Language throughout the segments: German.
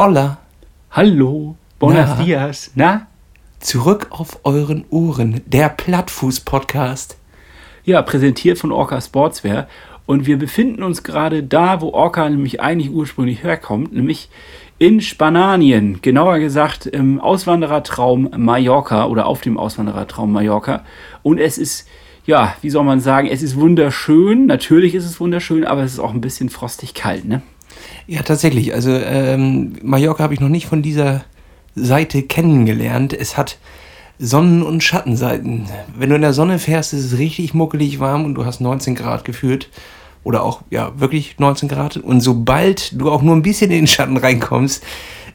Hola. Hallo. Buenos Na? dias. Na? Zurück auf euren Ohren. Der Plattfuß-Podcast. Ja, präsentiert von Orca Sportswear. Und wir befinden uns gerade da, wo Orca nämlich eigentlich ursprünglich herkommt, nämlich in Spanien. Genauer gesagt im Auswanderertraum Mallorca oder auf dem Auswanderertraum Mallorca. Und es ist, ja, wie soll man sagen, es ist wunderschön. Natürlich ist es wunderschön, aber es ist auch ein bisschen frostig kalt, ne? Ja, tatsächlich. Also ähm, Mallorca habe ich noch nicht von dieser Seite kennengelernt. Es hat Sonnen- und Schattenseiten. Wenn du in der Sonne fährst, ist es richtig muckelig warm und du hast 19 Grad gefühlt. Oder auch, ja, wirklich 19 Grad. Und sobald du auch nur ein bisschen in den Schatten reinkommst,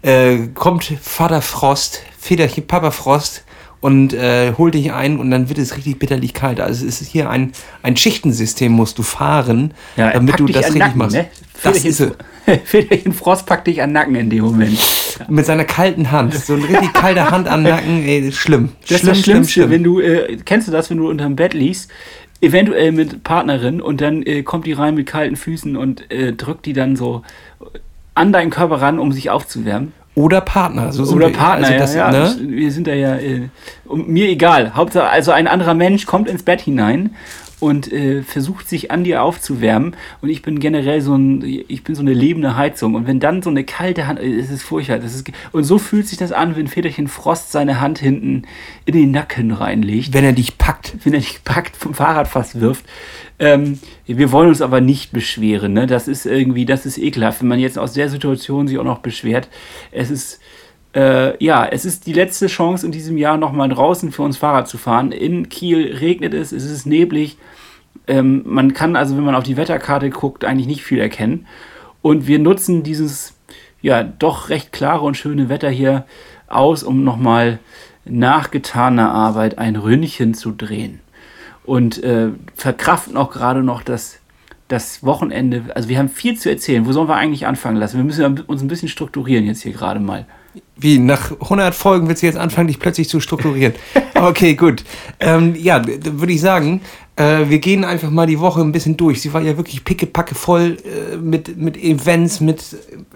äh, kommt Vater Frost, Väterchen Papa Frost und äh, holt dich ein und dann wird es richtig bitterlich kalt. Also es ist hier ein, ein Schichtensystem, musst du fahren, er damit du das an richtig Nacken, machst. Ne? Das ist es. Väterchen Frost packt dich an Nacken in dem Moment. Mit seiner kalten Hand. So eine richtig kalte Hand am Nacken. Ey, das schlimm. Das ist das Schlimmste, wenn du, äh, kennst du das, wenn du unterm Bett liegst, eventuell mit Partnerin und dann äh, kommt die rein mit kalten Füßen und äh, drückt die dann so an deinen Körper ran, um sich aufzuwärmen. Oder Partner. So sind Oder. Partner, Also das, ja, ja. ne? Wir sind da ja, äh, mir egal. Hauptsache, also ein anderer Mensch kommt ins Bett hinein und äh, versucht sich an dir aufzuwärmen und ich bin generell so ein, ich bin so eine lebende Heizung und wenn dann so eine kalte Hand, äh, es ist furchtbar, das ist, und so fühlt sich das an, wenn Väterchen Frost seine Hand hinten in den Nacken reinlegt Wenn er dich packt. wenn er dich packt, vom Fahrrad fast wirft. Ähm, wir wollen uns aber nicht beschweren. Ne? Das ist irgendwie, das ist ekelhaft, wenn man jetzt aus der Situation sich auch noch beschwert. Es ist, äh, ja, es ist die letzte Chance in diesem Jahr nochmal draußen für uns Fahrrad zu fahren. In Kiel regnet es, es ist neblig. Ähm, man kann also, wenn man auf die Wetterkarte guckt, eigentlich nicht viel erkennen. Und wir nutzen dieses, ja, doch recht klare und schöne Wetter hier aus, um nochmal nach getaner Arbeit ein Ründchen zu drehen und äh, verkraften auch gerade noch das, das Wochenende. Also wir haben viel zu erzählen. Wo sollen wir eigentlich anfangen lassen? Wir müssen uns ein bisschen strukturieren jetzt hier gerade mal. Wie, nach 100 Folgen willst du jetzt anfangen, dich plötzlich zu strukturieren. Okay, gut. Ähm, ja, würde ich sagen, äh, wir gehen einfach mal die Woche ein bisschen durch. Sie war ja wirklich pickepacke voll äh, mit, mit Events, mit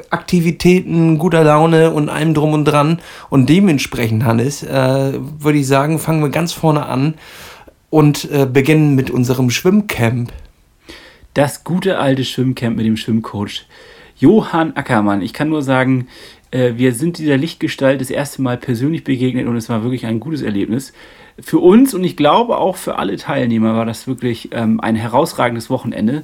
Aktivitäten, guter Laune und allem drum und dran. Und dementsprechend, Hannes, äh, würde ich sagen, fangen wir ganz vorne an und äh, beginnen mit unserem Schwimmcamp. Das gute alte Schwimmcamp mit dem Schwimmcoach Johann Ackermann. Ich kann nur sagen, äh, wir sind dieser Lichtgestalt das erste Mal persönlich begegnet und es war wirklich ein gutes Erlebnis. Für uns und ich glaube auch für alle Teilnehmer war das wirklich ähm, ein herausragendes Wochenende.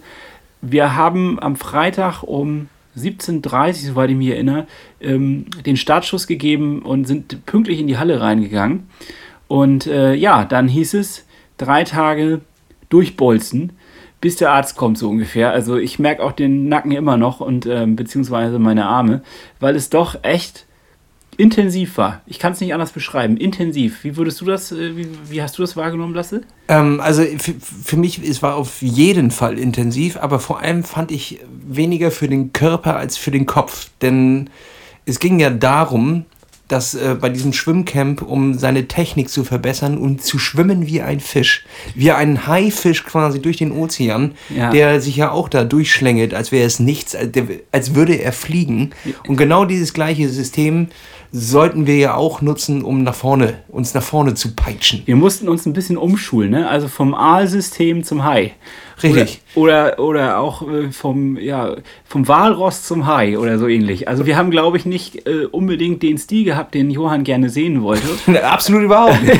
Wir haben am Freitag um 17.30 Uhr, soweit ich mich erinnere, ähm, den Startschuss gegeben und sind pünktlich in die Halle reingegangen. Und äh, ja, dann hieß es drei Tage durchbolzen, bis der Arzt kommt, so ungefähr. Also ich merke auch den Nacken immer noch und ähm, beziehungsweise meine Arme, weil es doch echt intensiv war. Ich kann es nicht anders beschreiben. Intensiv. Wie würdest du das, äh, wie, wie hast du das wahrgenommen, Lasse? Ähm, also für, für mich, es war auf jeden Fall intensiv, aber vor allem fand ich weniger für den Körper als für den Kopf. Denn es ging ja darum, dass äh, bei diesem Schwimmcamp, um seine Technik zu verbessern und zu schwimmen wie ein Fisch, wie ein Haifisch quasi durch den Ozean, Ja. der sich ja auch da durchschlängelt, als wäre es nichts, als, der, als würde er fliegen. Und genau dieses gleiche System sollten wir ja auch nutzen, um nach vorne, uns nach vorne zu peitschen. Wir mussten uns ein bisschen umschulen, ne? Also vom Aalsystem zum Hai. Richtig. Oder, oder, oder auch äh, vom, ja, vom Walross zum Hai oder so ähnlich. Also wir haben, glaube ich, nicht äh, unbedingt den Stil gehabt, den Johann gerne sehen wollte. Absolut überhaupt nicht.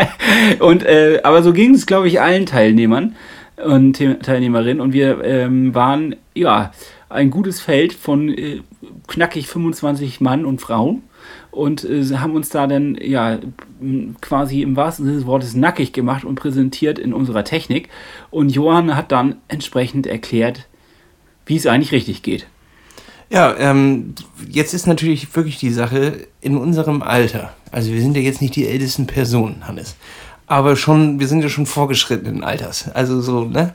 Und, äh, aber so ging es, glaube ich, allen Teilnehmern und Teilnehmerinnen. Und wir ähm, waren, ja, ein gutes Feld von äh, knackig 25 Mann und Frauen. Und äh, haben uns da dann, ja, quasi im wahrsten Sinne des Wortes nackig gemacht und präsentiert in unserer Technik. Und Johann hat dann entsprechend erklärt, wie es eigentlich richtig geht. Ja, ähm, jetzt ist natürlich wirklich die Sache in unserem Alter. Also wir sind ja jetzt nicht die ältesten Personen, Hannes. Aber schon, wir sind ja schon fortgeschrittenen Alters. Also so, ne?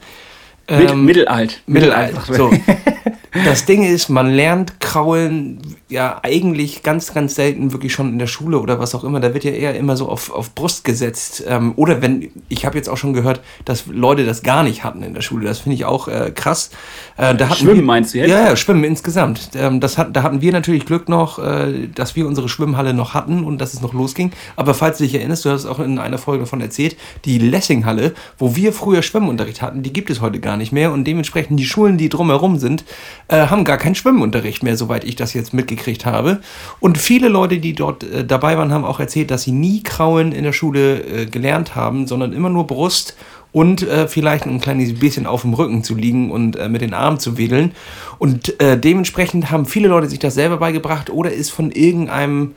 Ähm, mittelalt. Mittelalt. So. das Ding ist, man lernt Kraulen ja eigentlich ganz, ganz selten wirklich schon in der Schule oder was auch immer. Da wird ja eher immer so auf, auf Brust gesetzt. Ähm, oder wenn, ich habe jetzt auch schon gehört, dass Leute das gar nicht hatten in der Schule. Das finde ich auch äh, krass. Äh, da schwimmen wir, meinst du jetzt? Ja, ja, Schwimmen insgesamt. Ähm, das hat, da hatten wir natürlich Glück noch, äh, dass wir unsere Schwimmhalle noch hatten und dass es noch losging. Aber falls du dich erinnerst, du hast auch in einer Folge davon erzählt, die Lessinghalle, wo wir früher Schwimmunterricht hatten, die gibt es heute gar nicht mehr und dementsprechend die Schulen, die drumherum sind, äh, haben gar keinen Schwimmunterricht mehr, soweit ich das jetzt mitgekriegt habe. Und viele Leute, die dort äh, dabei waren, haben auch erzählt, dass sie nie Krauen in der Schule äh, gelernt haben, sondern immer nur Brust und äh, vielleicht ein kleines bisschen auf dem Rücken zu liegen und äh, mit den Armen zu wedeln. Und äh, dementsprechend haben viele Leute sich das selber beigebracht oder ist von irgendeinem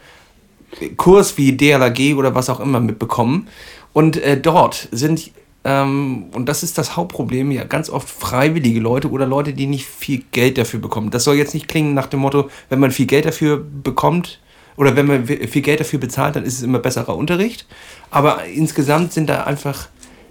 Kurs wie DLAG oder was auch immer mitbekommen. Und äh, dort sind ähm, und das ist das Hauptproblem, ja, ganz oft freiwillige Leute oder Leute, die nicht viel Geld dafür bekommen. Das soll jetzt nicht klingen nach dem Motto, wenn man viel Geld dafür bekommt oder wenn man viel Geld dafür bezahlt, dann ist es immer besserer Unterricht. Aber insgesamt sind da einfach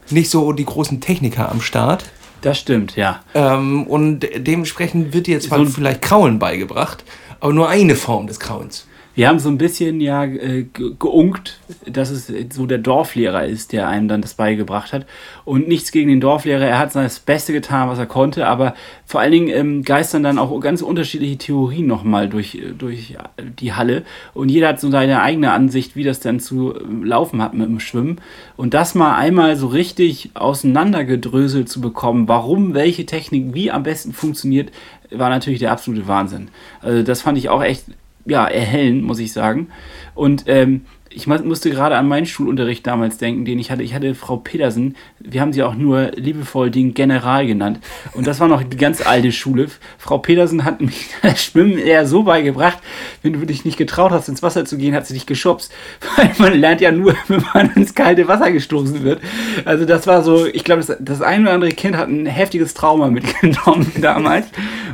nicht so die großen Techniker am Start. Das stimmt, ja. Ähm, und dementsprechend wird dir jetzt so vielleicht Kraulen beigebracht, aber nur eine Form des Krauens. Wir haben so ein bisschen ja äh, geunkt, dass es so der Dorflehrer ist, der einem dann das beigebracht hat. Und nichts gegen den Dorflehrer, er hat das Beste getan, was er konnte, aber vor allen Dingen ähm, geistern dann auch ganz unterschiedliche Theorien nochmal durch, durch die Halle. Und jeder hat so seine eigene Ansicht, wie das dann zu ähm, laufen hat mit dem Schwimmen. Und das mal einmal so richtig auseinandergedröselt zu bekommen, warum welche Technik wie am besten funktioniert, war natürlich der absolute Wahnsinn. Also das fand ich auch echt ja, erhellen, muss ich sagen. Und ähm, ich musste gerade an meinen Schulunterricht damals denken, den ich hatte. Ich hatte Frau Petersen, wir haben sie auch nur liebevoll den General genannt. Und das war noch die ganz alte Schule. Frau Petersen hat mich das Schwimmen eher so beigebracht, wenn du dich nicht getraut hast, ins Wasser zu gehen, hat sie dich geschubst. Weil man lernt ja nur, wenn man ins kalte Wasser gestoßen wird. Also das war so, ich glaube, das, das ein oder andere Kind hat ein heftiges Trauma mitgenommen damals.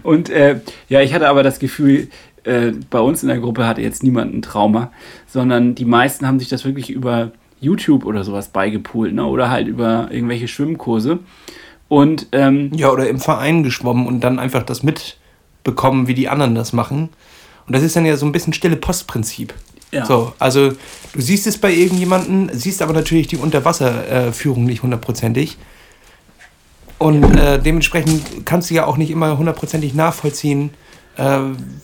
Und äh, ja, ich hatte aber das Gefühl, äh, bei uns in der Gruppe hatte jetzt niemand ein Trauma, sondern die meisten haben sich das wirklich über YouTube oder sowas beigepult, ne? Oder halt über irgendwelche Schwimmkurse. Und ähm, ja, oder im Verein geschwommen und dann einfach das mitbekommen, wie die anderen das machen. Und das ist dann ja so ein bisschen stille Postprinzip. Ja. So, also du siehst es bei irgendjemandem, siehst aber natürlich die Unterwasserführung äh, nicht hundertprozentig. Und äh, dementsprechend kannst du ja auch nicht immer hundertprozentig nachvollziehen, äh,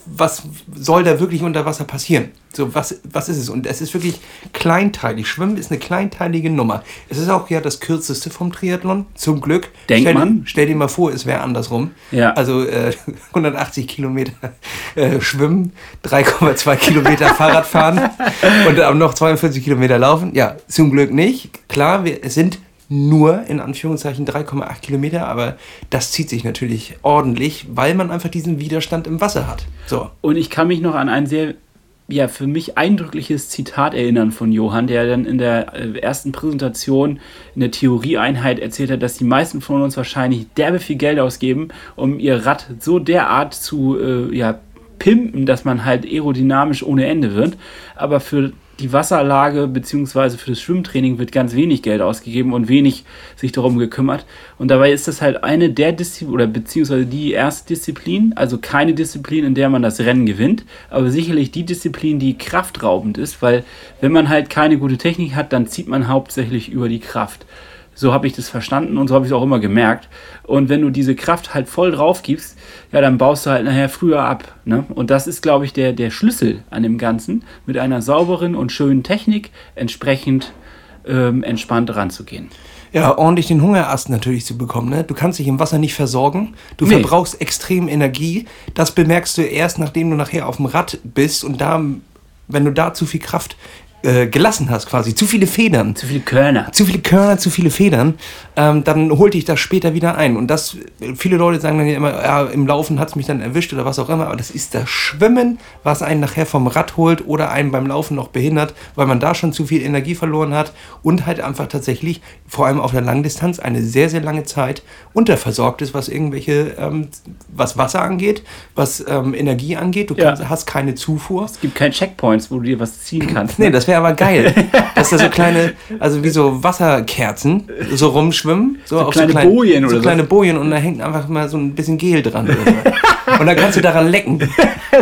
was soll da wirklich unter Wasser passieren? So, was, was ist es? Und es ist wirklich kleinteilig. Schwimmen ist eine kleinteilige Nummer. Es ist auch ja das kürzeste vom Triathlon, zum Glück. Denkt stell, man? Stell dir mal vor, es wäre andersrum. Ja. Also äh, 180 Kilometer äh, schwimmen, 3,2 Kilometer Fahrrad fahren und dann noch 42 Kilometer laufen. Ja, zum Glück nicht. Klar, wir, es sind nur in Anführungszeichen 3,8 Kilometer, aber das zieht sich natürlich ordentlich, weil man einfach diesen Widerstand im Wasser hat. So. Und ich kann mich noch an ein sehr ja, für mich eindrückliches Zitat erinnern von Johann, der dann in der äh, ersten Präsentation in der Theorieeinheit erzählt hat, dass die meisten von uns wahrscheinlich derbe viel Geld ausgeben, um ihr Rad so derart zu äh, ja, pimpen, dass man halt aerodynamisch ohne Ende wird. Aber für die Wasserlage bzw. für das Schwimmtraining wird ganz wenig Geld ausgegeben und wenig sich darum gekümmert. Und dabei ist das halt eine der Disziplinen oder beziehungsweise die erste Disziplin, also keine Disziplin, in der man das Rennen gewinnt, aber sicherlich die Disziplin, die kraftraubend ist, weil wenn man halt keine gute Technik hat, dann zieht man hauptsächlich über die Kraft. So habe ich das verstanden und so habe ich es auch immer gemerkt. Und wenn du diese Kraft halt voll drauf gibst, ja, dann baust du halt nachher früher ab. Ne? Und das ist, glaube ich, der, der Schlüssel an dem Ganzen, mit einer sauberen und schönen Technik entsprechend ähm, entspannt ranzugehen. Ja, ordentlich den Hungerast natürlich zu bekommen. Ne? Du kannst dich im Wasser nicht versorgen. Du nee. verbrauchst extrem Energie. Das bemerkst du erst, nachdem du nachher auf dem Rad bist und da, wenn du da zu viel Kraft äh, gelassen hast, quasi, zu viele Federn. Zu viele Körner. Zu viele Körner, zu viele Federn, ähm, dann holt dich das später wieder ein. Und das, viele Leute sagen dann ja immer, ja, im Laufen hat es mich dann erwischt oder was auch immer, aber das ist das Schwimmen, was einen nachher vom Rad holt oder einen beim Laufen noch behindert, weil man da schon zu viel Energie verloren hat und halt einfach tatsächlich, vor allem auf der Langdistanz, eine sehr, sehr lange Zeit unterversorgt ist, was irgendwelche, ähm, was Wasser angeht, was ähm, Energie angeht. Du kannst, ja. hast keine Zufuhr. Es gibt keine Checkpoints, wo du dir was ziehen kannst. Ne? Nee, das wäre aber geil, dass da so kleine, also wie so Wasserkerzen so rumschwimmen. So, So auf kleine so klein- Bojen oder so. kleine Bojen und da hängt einfach mal so ein bisschen Gel dran. Und dann kannst du daran lecken.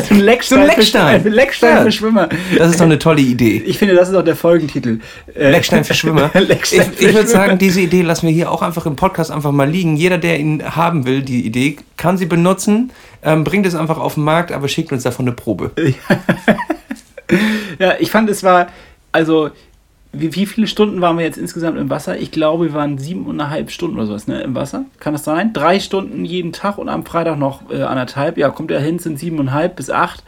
so ein Leckstein, So ein Leckstein. Für, Leckstein Ja. für Schwimmer. Das ist doch eine tolle Idee. Ich finde, das ist auch der Folgentitel. Äh, Leckstein für Schwimmer. Leckstein ich für ich würde Schwimmer. sagen, diese Idee lassen wir hier auch einfach im Podcast einfach mal liegen. Jeder, der ihn haben will, die Idee, kann sie benutzen. Ähm, bringt es einfach auf den Markt, aber schickt uns davon eine Probe. Ja, ich fand, es war, also, wie, wie viele Stunden waren wir jetzt insgesamt im Wasser? Ich glaube, wir waren siebeneinhalb Stunden oder sowas, ne, im Wasser. Kann das sein? Drei Stunden jeden Tag und am Freitag noch äh, anderthalb. Ja, kommt ja hin, sind siebeneinhalb bis acht.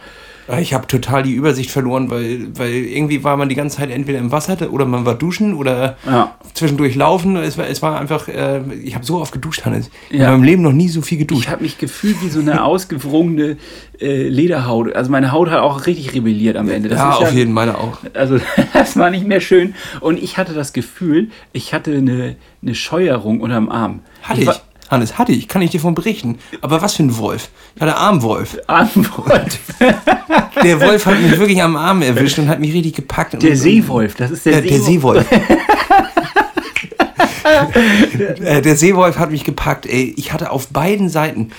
Ich habe total die Übersicht verloren, weil, weil irgendwie war man die ganze Zeit entweder im Wasser oder man war duschen oder Ja. zwischendurch laufen. Es war, es war einfach, äh, ich habe so oft geduscht, Hannes. Ich Ja. habe in meinem Leben noch nie so viel Ich geduscht. habe mich gefühlt wie so eine ausgewrungene äh, Lederhaut. Also meine Haut hat auch richtig rebelliert am Ende. Das ja, auf jeden Fall auch. Also das war nicht mehr schön. Und ich hatte das Gefühl, ich hatte eine, eine Scheuerung unterm Arm. Hatte ich. war- Hannes, hatte ich. Kann ich dir von berichten. Aber was für ein Wolf? Ich hatte Armwolf. Armwolf. Der Wolf hat mich wirklich am Arm erwischt und hat mich richtig gepackt. Der Seewolf, das ist der, Der, der Seewolf. Äh, der Seewolf hat mich gepackt. Ey, ich hatte auf beiden Seiten.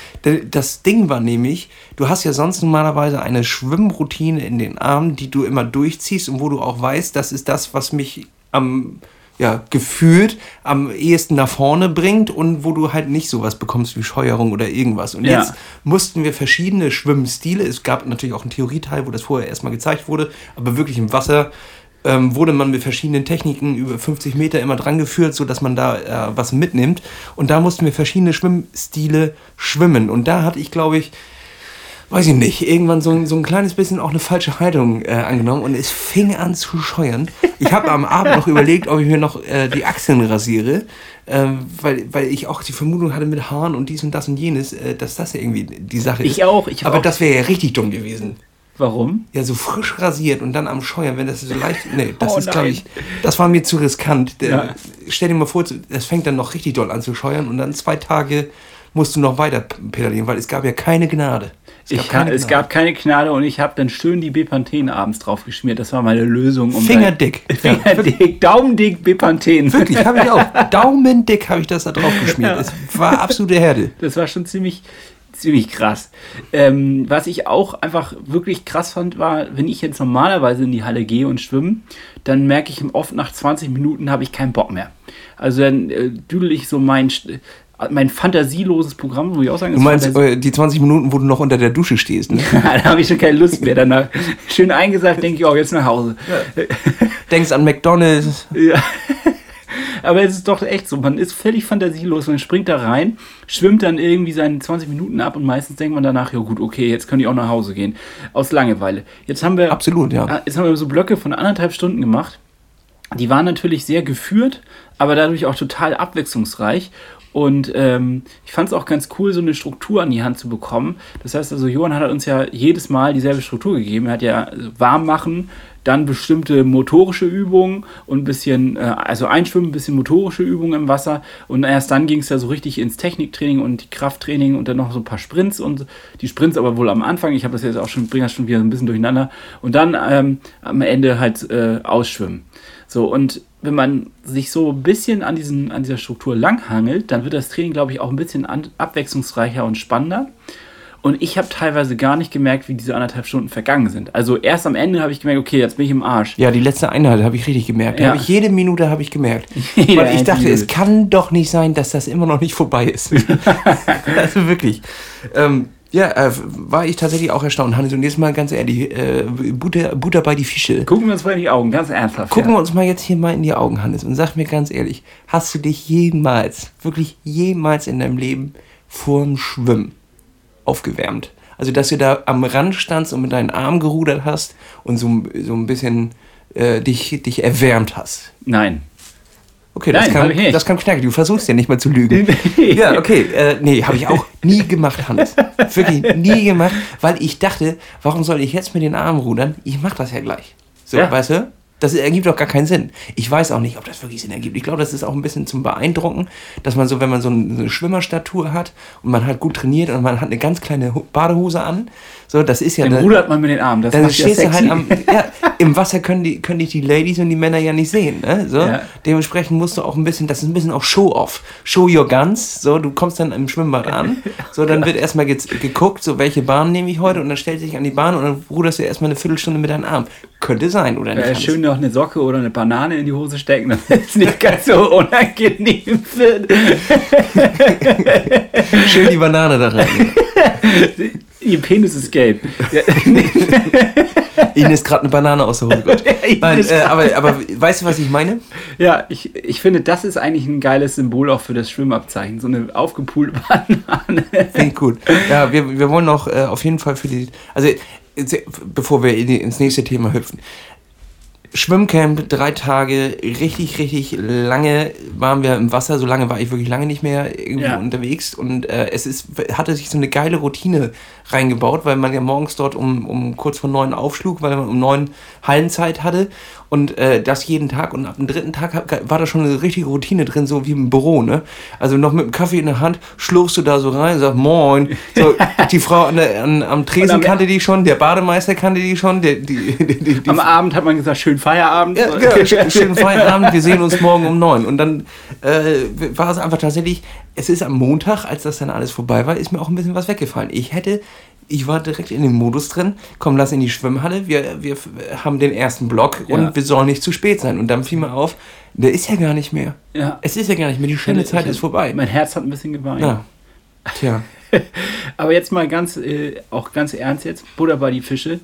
Das Ding war nämlich, du hast ja sonst normalerweise eine Schwimmroutine in den Armen, die du immer durchziehst und wo du auch weißt, das ist das, was mich am ja, gefühlt am ehesten nach vorne bringt und wo du halt nicht sowas bekommst wie Scheuerung oder irgendwas. Und Ja. jetzt mussten wir verschiedene Schwimmstile, es gab natürlich auch einen Theorieteil, wo das vorher erstmal gezeigt wurde, aber wirklich im Wasser ähm, wurde man mit verschiedenen Techniken über 50 Meter immer dran geführt, sodass man da äh, was mitnimmt. Und da mussten wir verschiedene Schwimmstile schwimmen. Und da hatte ich, glaube ich, weiß ich nicht, irgendwann so, ein- so ein kleines bisschen auch eine falsche Haltung äh, angenommen und es fing an zu scheuern. Ich habe am Abend noch überlegt, ob ich mir noch äh, die Achseln rasiere, ähm, weil, weil ich auch die Vermutung hatte mit Haaren und dies und das und jenes, äh, dass das ja irgendwie die Sache ist. Ich auch, ich Aber auch- das wäre ja richtig dumm gewesen. Warum? Ja, so frisch rasiert und dann am Scheuern, wenn das so leicht. Nee, das Oh ist, glaube ich, das war mir zu riskant. Der, Ja. Stell dir mal vor, das fängt dann noch richtig doll an zu scheuern und dann zwei Tage musst du noch weiter pedalieren, weil es gab ja keine Gnade. Es Ich kann, es gab keine Gnade und ich habe dann schön die Bepanthen abends drauf geschmiert. Das war meine Lösung. Um Fingerdick. Ja, Fingerdick, Daumendick Bepanthen. Wirklich, habe ich auch. Daumendick habe ich das da drauf geschmiert. Es war absolute Herde. Das war schon ziemlich, ziemlich krass. Ähm, was ich auch einfach wirklich krass fand, war, wenn ich jetzt normalerweise in die Halle gehe und schwimme, dann merke ich oft nach 20 Minuten habe ich keinen Bock mehr. Also dann äh, düdel ich so mein, mein fantasieloses Programm, wo ich auch sagen, Du meinst äh, die 20 Minuten, wo du noch unter der Dusche stehst, ne? da habe ich schon keine Lust mehr. Danach schön eingesagt, denke ich, oh, jetzt nach Hause. Denkst an McDonalds. Ja. Aber es ist doch echt so, man ist völlig fantasielos, man springt da rein, schwimmt dann irgendwie seine 20 Minuten ab und meistens denkt man danach, ja gut, okay, jetzt können die auch nach Hause gehen. Aus Langeweile. Jetzt haben wir, Absolut, ja. Ah, jetzt haben wir so Blöcke von anderthalb Stunden gemacht. Die waren natürlich sehr geführt, aber dadurch auch total abwechslungsreich. Und ähm, ich fand es auch ganz cool, so eine Struktur an die Hand zu bekommen. Das heißt also, Johann hat uns ja jedes Mal dieselbe Struktur gegeben. Er hat ja äh, warm machen, dann bestimmte motorische Übungen und ein bisschen, äh, also einschwimmen, ein bisschen motorische Übungen im Wasser. Und erst dann ging es ja so richtig ins Techniktraining und Krafttraining und dann noch so ein paar Sprints und die Sprints aber wohl am Anfang. Ich habe das jetzt auch schon, bringe das schon wieder ein bisschen durcheinander. Und dann ähm, am Ende halt äh, ausschwimmen. So, und wenn man sich so ein bisschen an, diesen, an dieser Struktur langhangelt, dann wird das Training, glaube ich, auch ein bisschen an, abwechslungsreicher und spannender. Und ich habe teilweise gar nicht gemerkt, wie diese anderthalb Stunden vergangen sind. Also erst am Ende habe ich gemerkt, okay, jetzt bin ich im Arsch. Ja, die letzte Einheit habe ich richtig gemerkt. Ja. ich jede Minute habe ich gemerkt. Weil ich dachte, es kann doch nicht sein, dass das immer noch nicht vorbei ist. also wirklich. Ähm, ja, äh, war ich tatsächlich auch erstaunt. Hannes, und jetzt mal ganz ehrlich, äh, Butter, Butter bei die Fische. Gucken wir uns mal in die Augen, ganz ernsthaft. Gucken ja. wir uns mal jetzt hier mal in die Augen, Hannes, und sag mir ganz ehrlich, hast du dich jemals, wirklich jemals in deinem Leben vorm Schwimmen aufgewärmt? Also, dass du da am Rand standst und mit deinen Armen gerudert hast und so, so ein bisschen äh, dich, dich erwärmt hast. Nein. Okay, das, Nein, kam, ich das kam knackig. Du versuchst ja nicht mal zu lügen. ja, okay. Äh, nee, habe ich auch nie gemacht, Hannes. Wirklich nie gemacht, weil ich dachte, warum soll ich jetzt mit den Armen rudern? Ich mache das ja gleich. So, Ja. weißt du? Das ergibt doch gar keinen Sinn. Ich weiß auch nicht, ob das wirklich Sinn ergibt. Ich glaube, das ist auch ein bisschen zum Beeindrucken, dass man so, wenn man so eine Schwimmerstatur hat und man hat gut trainiert und man hat eine ganz kleine Ho- Badehose an, So, das ist ja. Dann da- rudert man mit den Armen. Das dann ja du sexy. halt am, ja, im Wasser können die, können dich die Ladies und die Männer ja nicht sehen, ne? So, Ja. dementsprechend musst du auch ein bisschen, das ist ein bisschen auch Show-off. Show your guns, so, du kommst dann im Schwimmbad an, so, dann wird erstmal ge geguckt, so, welche Bahn nehme ich heute und dann stellst du dich an die Bahn und dann ruderst du erstmal eine Viertelstunde mit deinem Arm. Könnte sein, oder nicht? äh, schön noch eine Socke oder eine Banane in die Hose stecken, damit es nicht ganz so unangenehm wird. schön die Banane da rein. Ihr Penis ist gelb. Ihnen ist gerade eine Banane aus der Hose gerutscht. Nein, äh, aber, aber weißt du, was ich meine? ja ich, ich finde, das ist eigentlich ein geiles Symbol auch für das Schwimmabzeichen. So eine aufgepulte Banane. Finde ich gut. Ja, wir, wir wollen noch äh, auf jeden Fall für die. Also, bevor wir ins nächste Thema hüpfen. Schwimmcamp, drei Tage, richtig, richtig lange waren wir im Wasser. So lange war ich wirklich lange nicht mehr irgendwo Ja. unterwegs. Und äh, es ist, hatte sich so eine geile Routine reingebaut, weil man ja morgens dort um, um kurz vor neun aufschlug, weil man um neun Hallenzeit hatte. Und äh, das jeden Tag. Und ab dem dritten Tag hab- war da schon eine richtige Routine drin, so wie im Büro, ne? Also noch mit dem Kaffee in der Hand, schlurfst du da so rein, sagst Moin. So, die Frau an der, an, am Tresen kannte die schon, der Bademeister kannte die schon, der, die, die, die, Am Abend hat man gesagt, schön Feierabend. ja, genau, sch- schönen Feierabend, wir sehen uns morgen um neun. Und dann äh, war es einfach tatsächlich, es ist am Montag, als das dann alles vorbei war, ist mir auch ein bisschen was weggefallen. Ich hätte, ich war direkt in dem Modus drin, komm, lass in die Schwimmhalle, wir, wir haben den ersten Block und Ja. wir sollen nicht zu spät sein. Und dann fiel mir auf, der ist ja gar nicht mehr. Ja. Es ist ja gar nicht mehr, die schöne Zeit ist vorbei. Mein Herz hat ein bisschen geweint. Ja. Tja. Aber jetzt mal ganz, äh, auch ganz ernst jetzt, Butter bei die Fische.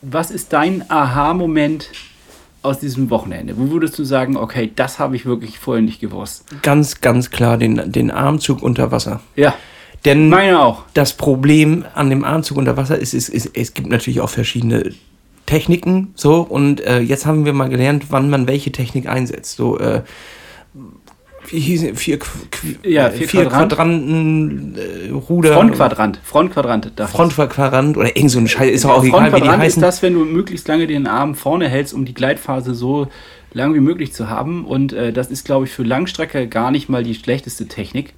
Was ist dein Aha-Moment aus diesem Wochenende? Wo würdest du sagen, okay, das habe ich wirklich vorher nicht gewusst? Ganz, ganz klar den, den Armzug unter Wasser. Ja, Denn meine auch. das Problem an dem Armzug unter Wasser ist, ist, ist, es gibt natürlich auch verschiedene Techniken, so, und äh, jetzt haben wir mal gelernt, wann man welche Technik einsetzt. So, äh, wie hieß es? Vier, Qu- Ja, äh, vier vier Quadrant. Quadranten äh, Ruder. Frontquadrant. Frontquadrant. Frontquadrant oder irgend so ein Scheiß, ist doch auch egal, wie die Frontquadrant ist heißen. das, wenn du möglichst lange den Arm vorne hältst, um die Gleitphase so lang wie möglich zu haben. Und äh, das ist, glaube ich, für Langstrecke gar nicht mal die schlechteste Technik.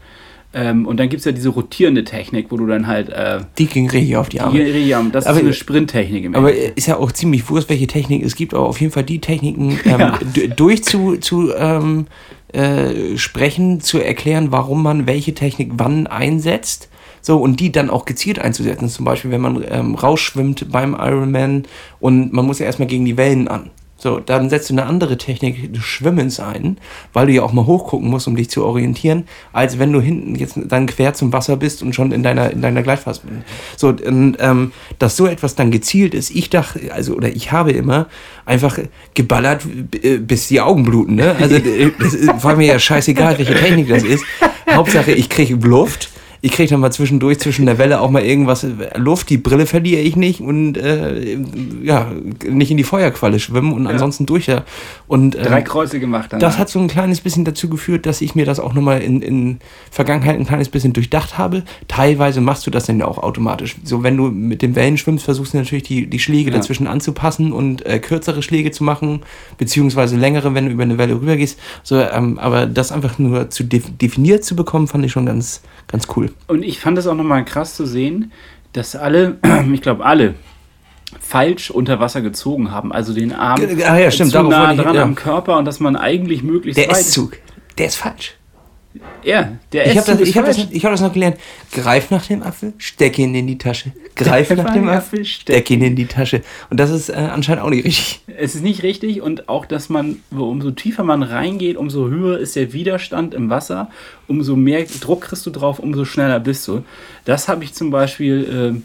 Ähm, und dann gibt es ja diese rotierende Technik, wo du dann halt äh, Die ging richtig auf die Arme. hier, hier, das Aber- ist eine Sprinttechnik im Aber Endeffekt. ist ja auch ziemlich wurscht, welche Technik es gibt, aber auf jeden Fall die Techniken ähm, Ja. durch zu, zu ähm, äh, sprechen, zu erklären, warum man welche Technik wann einsetzt. So, und die dann auch gezielt einzusetzen. Zum Beispiel, wenn man ähm, rausschwimmt beim Ironman und man muss ja erstmal gegen die Wellen an. So, dann setzt du eine andere Technik des Schwimmens ein, weil du ja auch mal hochgucken musst, um dich zu orientieren, als wenn du hinten jetzt dann quer zum Wasser bist und schon in deiner, in deiner Gleitphase bist. So, und, ähm, dass so etwas dann gezielt ist, ich dachte, also, oder ich habe immer einfach geballert, äh, bis die Augen bluten, ne? Also, das war mir ja scheißegal, welche Technik das ist. Hauptsache, ich kriege Luft. Ich kriege dann mal zwischendurch zwischen der Welle auch mal irgendwas äh, Luft, die Brille verliere ich nicht und äh, ja, nicht in die Feuerqualle schwimmen und ansonsten durch. Ja. Und Drei ähm, Kreuze gemacht dann. das hat so ein kleines bisschen dazu geführt, dass ich mir das auch nochmal in, in Vergangenheit ein kleines bisschen durchdacht habe. Teilweise machst du das dann ja auch automatisch. So, wenn du mit den Wellen schwimmst, versuchst du natürlich die, die Schläge Ja. dazwischen anzupassen und äh, kürzere Schläge zu machen, beziehungsweise längere, wenn du über eine Welle rübergehst. So, ähm, aber das einfach nur zu def definiert zu bekommen, fand ich schon ganz, ganz cool. Und ich fand es auch nochmal krass zu sehen, dass alle, ich glaube alle, falsch unter Wasser gezogen haben. Also den Arm Ah ja, stimmt, zu nah wollte ich- dran ja. am Körper und dass man eigentlich möglichst Der weit... S-Zug, der ist falsch. Ja, der Ich habe das, ist ich hab das, ich hab das noch gelernt. Greif nach dem Apfel, steck ihn in die Tasche. Greif nach dem Apfel, steck ihn in die Tasche. Und das ist äh, anscheinend auch nicht richtig. Es ist nicht richtig und auch, dass man, umso tiefer man reingeht, umso höher ist der Widerstand im Wasser, umso mehr Druck kriegst du drauf, umso schneller bist du. Das habe ich zum Beispiel, ähm,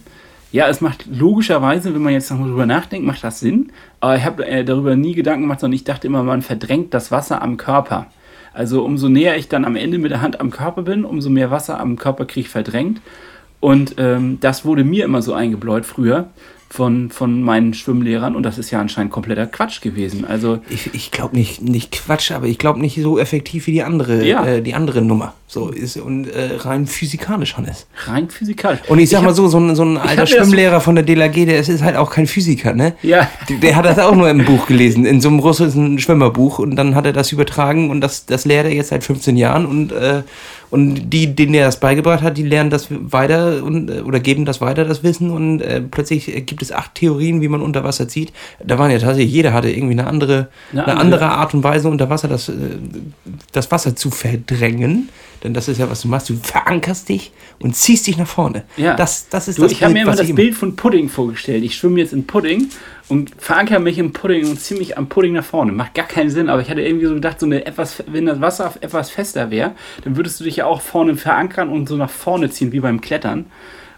ja, es macht logischerweise, wenn man jetzt noch mal drüber nachdenkt, macht das Sinn, aber ich habe äh, darüber nie Gedanken gemacht, sondern ich dachte immer, man verdrängt das Wasser am Körper. Also umso näher ich dann am Ende mit der Hand am Körper bin, umso mehr Wasser am Körper kriege ich verdrängt. Und ähm, das wurde mir immer so eingebläut früher von, von meinen Schwimmlehrern und das ist ja anscheinend kompletter Quatsch gewesen. Also Ich, ich glaube nicht, nicht Quatsch, aber ich glaube nicht so effektiv wie die andere, Ja. äh, die andere Nummer. So ist und äh, rein physikalisch, Hannes. Rein physikalisch. Und ich sag Ich mal hab- so, so ein, so ein alter Schwimmlehrer von der DLRG, der ist, ist halt auch kein Physiker, ne? Ja. Der, der hat das auch nur im Buch gelesen, in so einem russischen Schwimmerbuch und dann hat er das übertragen und das, das lehrt er jetzt seit 15 Jahren und, äh, und die, denen er das beigebracht hat, die lernen das weiter und, äh, oder geben das weiter, das Wissen und äh, plötzlich gibt es acht Theorien, wie man unter Wasser zieht. Da waren ja tatsächlich, jeder hatte irgendwie eine andere, Eine eine, andere- andere Art und Weise unter Wasser das, äh, das Wasser zu verdrängen. Denn das ist ja, was du machst. Du verankerst dich und ziehst dich nach vorne. Ja. Das, das ist Du, das ich habe mir immer das Bild von Pudding vorgestellt. Ich schwimme jetzt in Pudding und verankere mich im Pudding und ziehe mich am Pudding nach vorne. Macht gar keinen Sinn, aber ich hatte irgendwie so gedacht, so eine etwas, wenn das Wasser etwas fester wäre, dann würdest du dich ja auch vorne verankern und so nach vorne ziehen, wie beim Klettern.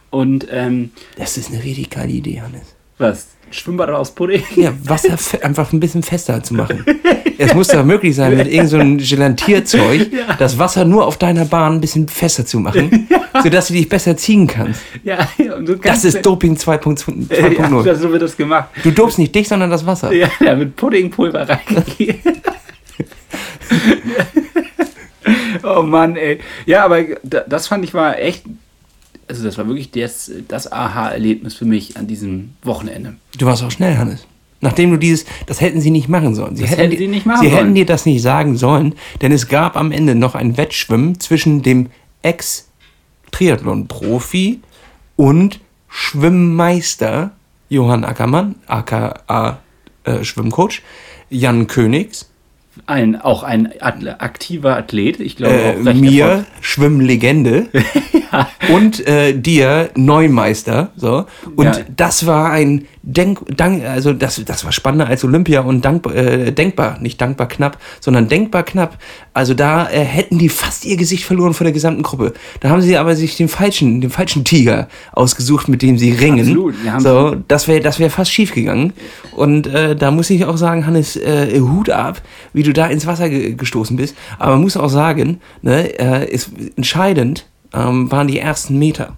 Und ähm, Das ist eine richtig geile Idee, Hannes. was? Schwimmbad aus Pudding? Ja, Wasser einfach ein bisschen fester zu machen. Es muss doch möglich sein, mit irgendeinem so Gelantierzeug das Wasser nur auf deiner Bahn ein bisschen fester zu machen, sodass du dich besser ziehen kannst. Ja, und so Das ganz- ist Doping 2.0. Ja, 2.0. so wird das gemacht. Du dopst nicht dich, sondern das Wasser. Ja, da wird Puddingpulver reingegeben. oh Mann, ey. Ja, aber da- das fand ich war echt, also das war wirklich das, das Aha-Erlebnis für mich an diesem Wochenende. Du warst auch schnell, Hannes. Nachdem du dieses, das hätten sie nicht machen sollen. Sie Das hätten dir- sie nicht machen Sie sollen. hätten dir das nicht sagen sollen, denn es gab am Ende noch ein Wettschwimmen zwischen dem Ex-Triathlon-Profi und Schwimmmeister Johann Ackermann, aka äh, Schwimmcoach, Jan Königs, Ein, auch ein aktiver Athlet, ich glaube äh, auch mir erfolg- Schwimmlegende und äh, dir Neumeister. So. Und Ja. das war ein Denk, Dank, also das, das war spannender als Olympia und dankbar, äh, denkbar, nicht dankbar knapp, sondern denkbar knapp. Also da äh, hätten die fast ihr Gesicht verloren von der gesamten Gruppe. Da haben sie aber sich den falschen, den falschen Tiger ausgesucht, mit dem sie ringen. Absolut, so, das wäre das wär fast schief gegangen. Und äh, da muss ich auch sagen, Hannes, äh, Hut ab, wie du da ins Wasser ge gestoßen bist. Aber man muss auch sagen, ne, äh, ist entscheidend ähm, waren die ersten Meter.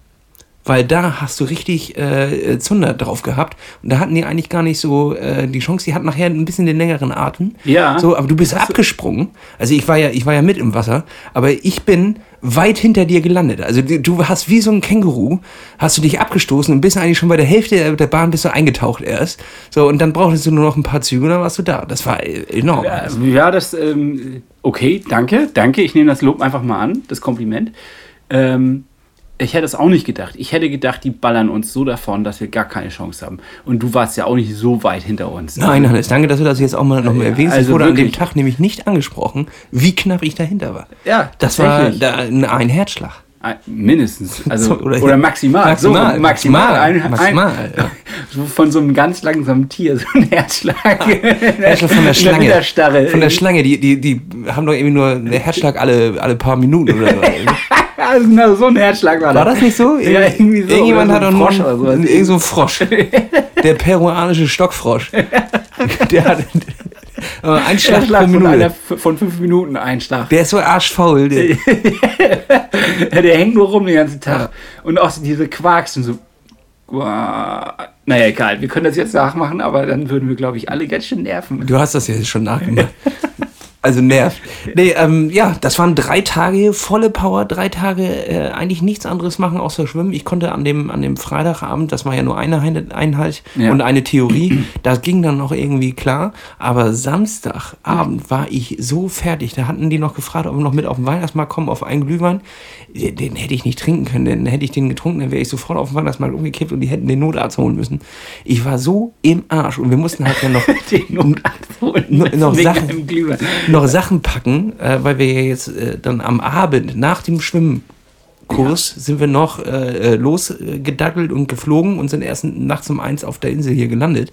Weil da hast du richtig äh, Zunder drauf gehabt. Und da hatten die eigentlich gar nicht so äh, die Chance. Die hatten nachher ein bisschen den längeren Atem. Ja. So, aber du bist abgesprungen. Also ich war ja, ich war ja mit im Wasser, aber ich bin weit hinter dir gelandet. Also du, hast wie so ein Känguru, hast du dich abgestoßen und bist eigentlich schon bei der Hälfte der- Bahn bist du eingetaucht erst. So, und dann brauchtest du nur noch ein paar Züge und dann warst du da. Das war äh, enorm. Ja, ja, das, ähm, okay, danke, danke. Ich nehme das Lob einfach mal an, das Kompliment. Ähm, ich hätte es auch nicht gedacht. Ich hätte gedacht, die ballern uns so davon, dass wir gar keine Chance haben. Und du warst ja auch nicht so weit hinter uns. Nein, Hannes, danke, dass du das jetzt auch mal noch mal Ja, erwähnst. also es wurde an dem wirklich. Tag nämlich nicht angesprochen, wie knapp ich dahinter war. Ja, Das war da ein, Herzschlag. Mindestens. Also, So, oder, oder- maximal. Maximal, So, maximal. Ein, maximal, ein, ja. Von so einem ganz langsamen Tier, so ein Herzschlag. Herzschlag von der Schlange. Widerstarre. Von der Schlange, die, die, die haben doch irgendwie nur einen Herzschlag alle, alle paar Minuten oder so. Also, so ein Herzschlag war, War das nicht so? Ja, irgendwie so. Irgendjemand hat so doch ein nur Frosch oder sowas. Irgend so ein Frosch. Der peruanische Stockfrosch. Der hat einen Schlag pro von, Minute. von fünf Minuten Einschlag. Der ist so arschfaul. Der, der hängt nur rum den ganzen Tag. Und auch diese Quarks und so. Naja, egal. Wir können das jetzt nachmachen, aber dann würden wir, glaube ich, alle ganz schön nerven. Du hast das ja schon nachgemacht. Also nervt. Nee, ähm, ja, das waren drei Tage volle Power, drei Tage äh, eigentlich nichts anderes machen außer schwimmen. Ich konnte an dem, an dem Freitagabend, das war ja nur eine Ein- Einheit Ja. und eine Theorie, das ging dann noch irgendwie klar. Aber Samstagabend war ich so fertig. Da hatten die noch gefragt, ob wir noch mit auf den Weihnachtsmarkt kommen, auf einen Glühwein. Den, den hätte ich nicht trinken können, denn hätte ich den getrunken, dann wäre ich sofort auf den Weihnachtsmarkt umgekippt und die hätten den Notarzt holen müssen. Ich war so im Arsch und wir mussten halt ja noch Den Notarzt holen noch- Sachen. Noch Sachen packen, äh, weil wir ja jetzt äh, dann am Abend nach dem Schwimmkurs sind wir noch äh, äh, losgedackelt und geflogen und sind erst nachts um eins auf der Insel hier gelandet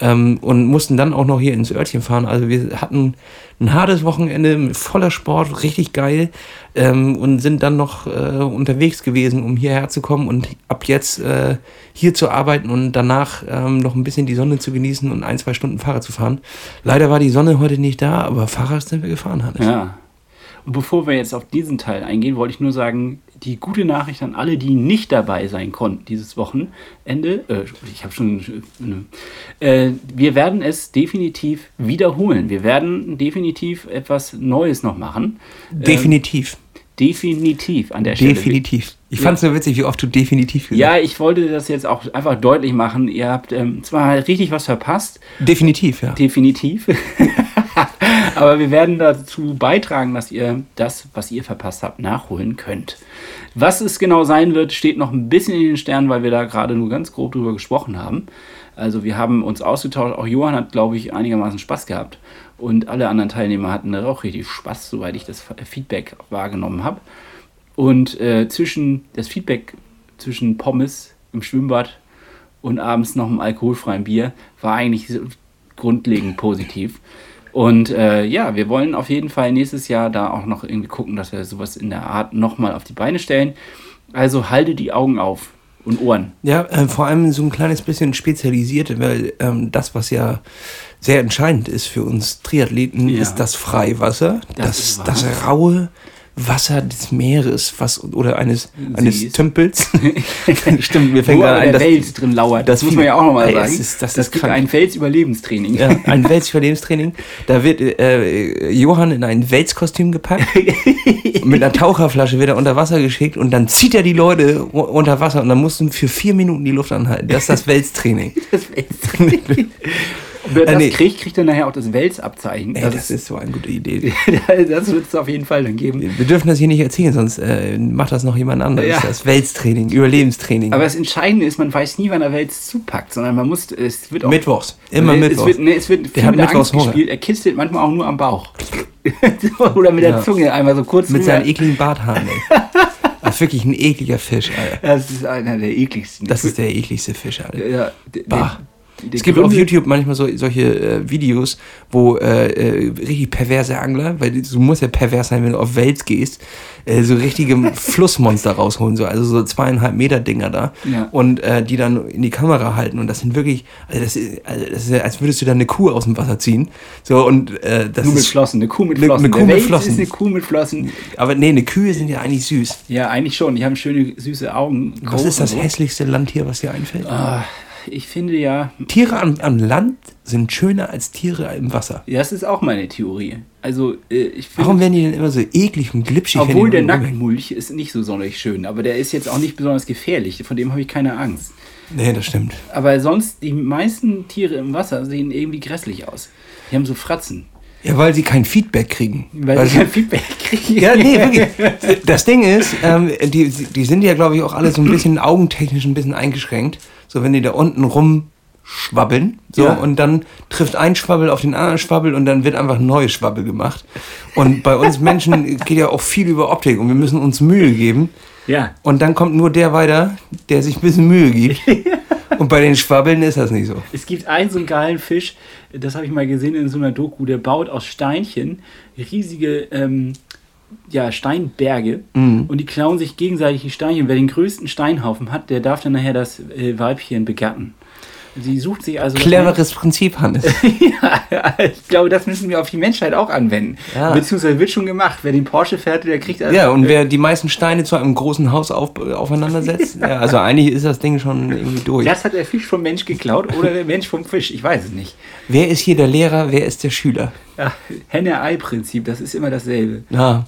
ähm, und mussten dann auch noch hier ins Örtchen fahren. Also wir hatten ein hartes Wochenende voller Sport, richtig geil ähm, und sind dann noch äh, unterwegs gewesen, um hierher zu kommen und ab jetzt äh, hier zu arbeiten und danach ähm, noch ein bisschen die Sonne zu genießen und ein, zwei Stunden Fahrrad zu fahren. Leider war die Sonne heute nicht da, aber Fahrrad sind wir gefahren, Hannes. Ja. Und bevor wir jetzt auf diesen Teil eingehen, wollte ich nur sagen, die gute Nachricht an alle, die nicht dabei sein konnten dieses Wochenende. Äh, ich habe schon. Äh, wir werden es definitiv wiederholen. Wir werden definitiv etwas Neues noch machen. Definitiv. Definitiv an der Stelle. Definitiv. Ich fand es nur witzig, wie oft du definitiv gesagt Ja, ich wollte das jetzt auch einfach deutlich machen. Ihr habt ähm, zwar richtig was verpasst, Definitiv, ja. definitiv. Aber wir werden dazu beitragen, dass ihr das, was ihr verpasst habt, nachholen könnt. Was es genau sein wird, steht noch ein bisschen in den Sternen, weil wir da gerade nur ganz grob drüber gesprochen haben. Also wir haben uns ausgetauscht. Auch Johann hat, glaube ich, einigermaßen Spaß gehabt. Und alle anderen Teilnehmer hatten auch richtig Spaß, soweit ich das Feedback wahrgenommen habe. Und äh, zwischen das Feedback zwischen Pommes im Schwimmbad und abends noch einem alkoholfreien Bier war eigentlich grundlegend positiv. Und äh, ja, wir wollen auf jeden Fall nächstes Jahr da auch noch irgendwie gucken, dass wir sowas in der Art nochmal auf die Beine stellen. Also halte die Augen auf und Ohren. Ja, äh, vor allem so ein kleines bisschen spezialisiert, weil ähm, das, was ja sehr entscheidend ist für uns Triathleten, Ja. ist das Freiwasser, Das das, das, raue Wasser des Meeres was, oder eines, eines Sees. Tümpels. Stimmt, mir fängt gerade der dass Wels drin lauert. Das, das muss man ja auch nochmal sagen. das ist- das das ist krank. ein Fels-Überlebenstraining. Ja, ein Welsüberlebenstraining. Da wird äh, Johann in ein Welskostüm gepackt. mit einer Taucherflasche wird er unter Wasser geschickt und dann zieht er die Leute unter Wasser und dann musst du für vier Minuten die Luft anhalten. Das ist das Welstraining. Das Wels-Training. Wer Äh, das nee. kriegt, kriegt dann nachher auch das Wels-Abzeichen. Ey, Das, das ist so eine gute Idee. das wird es auf jeden Fall dann geben. Wir dürfen das hier nicht erzählen, sonst äh, macht das noch jemand anderes. Ja. Das Welstraining, Überlebenstraining. Aber das Entscheidende ist, man weiß nie, wann er Wels zupackt, sondern man muss, es wird auch... Mittwochs. Immer es Mittwochs. Wird, nee, es wird viel mit der Mittwochs Angst Hunger. gespielt. Er kitzelt manchmal auch nur am Bauch. Oder mit der Ja. Zunge einmal so kurz mit drüber. seinen ekligen Barthaaren, ey. Das ist wirklich ein ekliger Fisch, Alter. Das ist einer der ekligsten. Das ist der ekligste Fisch, Alter. ja, der, Bah. Es gibt auf YouTube manchmal so, solche äh, Videos, wo äh, äh, richtig perverse Angler, weil du musst ja pervers sein, wenn du auf Wels gehst, äh, so richtige Flussmonster rausholen, so, also so zweieinhalb Meter Dinger da Ja. und äh, die dann in die Kamera halten und das sind wirklich, also das ist, also das ist ja, als würdest du da eine Kuh aus dem Wasser ziehen, so und das Nur mit ist, Flossen, eine Kuh mit Flossen. eine Kuh mit Flossen. ist eine Kuh mit Flossen. aber nee, eine Kühe sind ja eigentlich süß. Ja, eigentlich schon. Die haben schöne, süße Augen. Was ist das hässlichste Landtier, was dir einfällt? Ah, ich finde ja, Tiere am, am Land sind schöner als Tiere im Wasser. das ist auch meine Theorie. Also, äh, ich finde, Warum werden die denn immer so eklig und glitschig? obwohl der? Nackenmulch ist nicht so sonderlich schön, aber der ist jetzt auch nicht besonders gefährlich. Von dem habe ich keine Angst. Nee, das stimmt. Aber sonst, die meisten Tiere im Wasser sehen irgendwie grässlich aus. Die haben so Fratzen. Ja, weil sie kein Feedback kriegen. Weil Weil sie kein Feedback kriegen. ja, nee, wirklich. Das Ding ist, ähm, die, die sind ja, glaube ich, auch alle so ein bisschen augentechnisch ein bisschen eingeschränkt. So, wenn die da unten rumschwabbeln, so, Ja. und dann trifft ein Schwabbel auf den anderen Schwabbel und dann wird einfach ein neues Schwabbel gemacht. Und bei uns Menschen geht ja auch viel über Optik und wir müssen uns Mühe geben. Ja. Und dann kommt nur der weiter, der sich ein bisschen Mühe gibt. Und bei den Schwabbeln ist das nicht so. Es gibt einen so einen geilen Fisch, das habe ich mal gesehen in so einer Doku, der baut aus Steinchen riesige ähm, ja, Steinberge und die klauen sich gegenseitig die Steinchen. Wer den größten Steinhaufen hat, der darf dann nachher das äh, Weibchen begatten. Sie sucht sich also. Cleveres Prinzip, Hannes. ja, ich glaube, das müssen wir auf die Menschheit auch anwenden. Ja. Beziehungsweise wird schon gemacht. Wer den Porsche fährt, der kriegt also Ja, und wer die meisten Steine zu einem großen Haus auf, aufeinander setzt, ja, also eigentlich ist das Ding schon irgendwie durch. Das hat der Fisch vom Mensch geklaut oder der Mensch vom Fisch. Ich weiß es nicht. Wer ist hier der Lehrer, wer ist der Schüler? Ja, Henne-Ei-Prinzip, das ist immer dasselbe. Ja.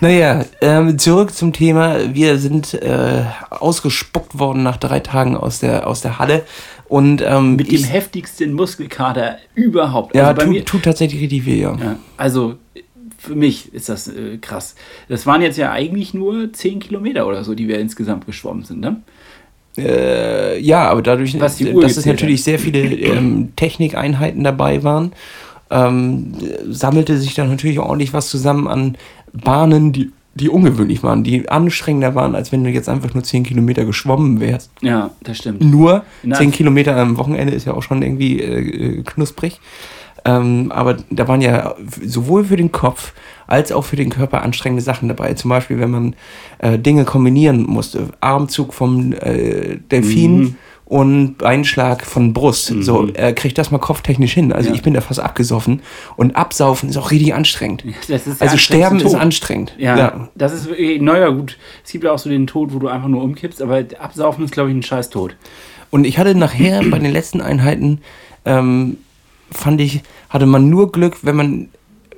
Naja, ähm, zurück zum Thema. Wir sind äh, ausgespuckt worden nach drei Tagen aus der, aus der Halle. Und ähm, Mit dem ich, heftigsten Muskelkater überhaupt. ja, Also tut, mir, tut tatsächlich richtig weh, ja. ja, also für mich ist das äh, krass. Das waren jetzt ja eigentlich nur 10 Kilometer oder so, die wir insgesamt geschwommen sind, ne? Äh, ja, aber dadurch, Was die Uhr dass es natürlich sehr viele ähm, Technikeinheiten dabei waren, ähm, sammelte sich dann natürlich ordentlich was zusammen an Bahnen, die, die ungewöhnlich waren, die anstrengender waren, als wenn du jetzt einfach nur 10 Kilometer geschwommen wärst. Ja, das stimmt. Nur Na, 10 Kilometer am Wochenende ist ja auch schon irgendwie äh, äh, knusprig. Ähm, aber da waren ja sowohl für den Kopf als auch für den Körper anstrengende Sachen dabei. Zum Beispiel, wenn man äh, Dinge kombinieren musste. Armzug vom äh, Delfin Mhm. Und Einschlag von Brust. So, äh, kriegt das mal kopftechnisch hin. Also Ja. ich bin da fast abgesoffen. Und absaufen ist auch richtig anstrengend. Das ist der Also sterben ist anstrengend. Ja, das ist naja, gut. Es gibt ja auch so den Tod, wo du einfach nur umkippst, aber absaufen ist, glaube ich, ein scheiß Tod. Und ich hatte nachher bei den letzten Einheiten, ähm, fand ich, hatte man nur Glück, wenn man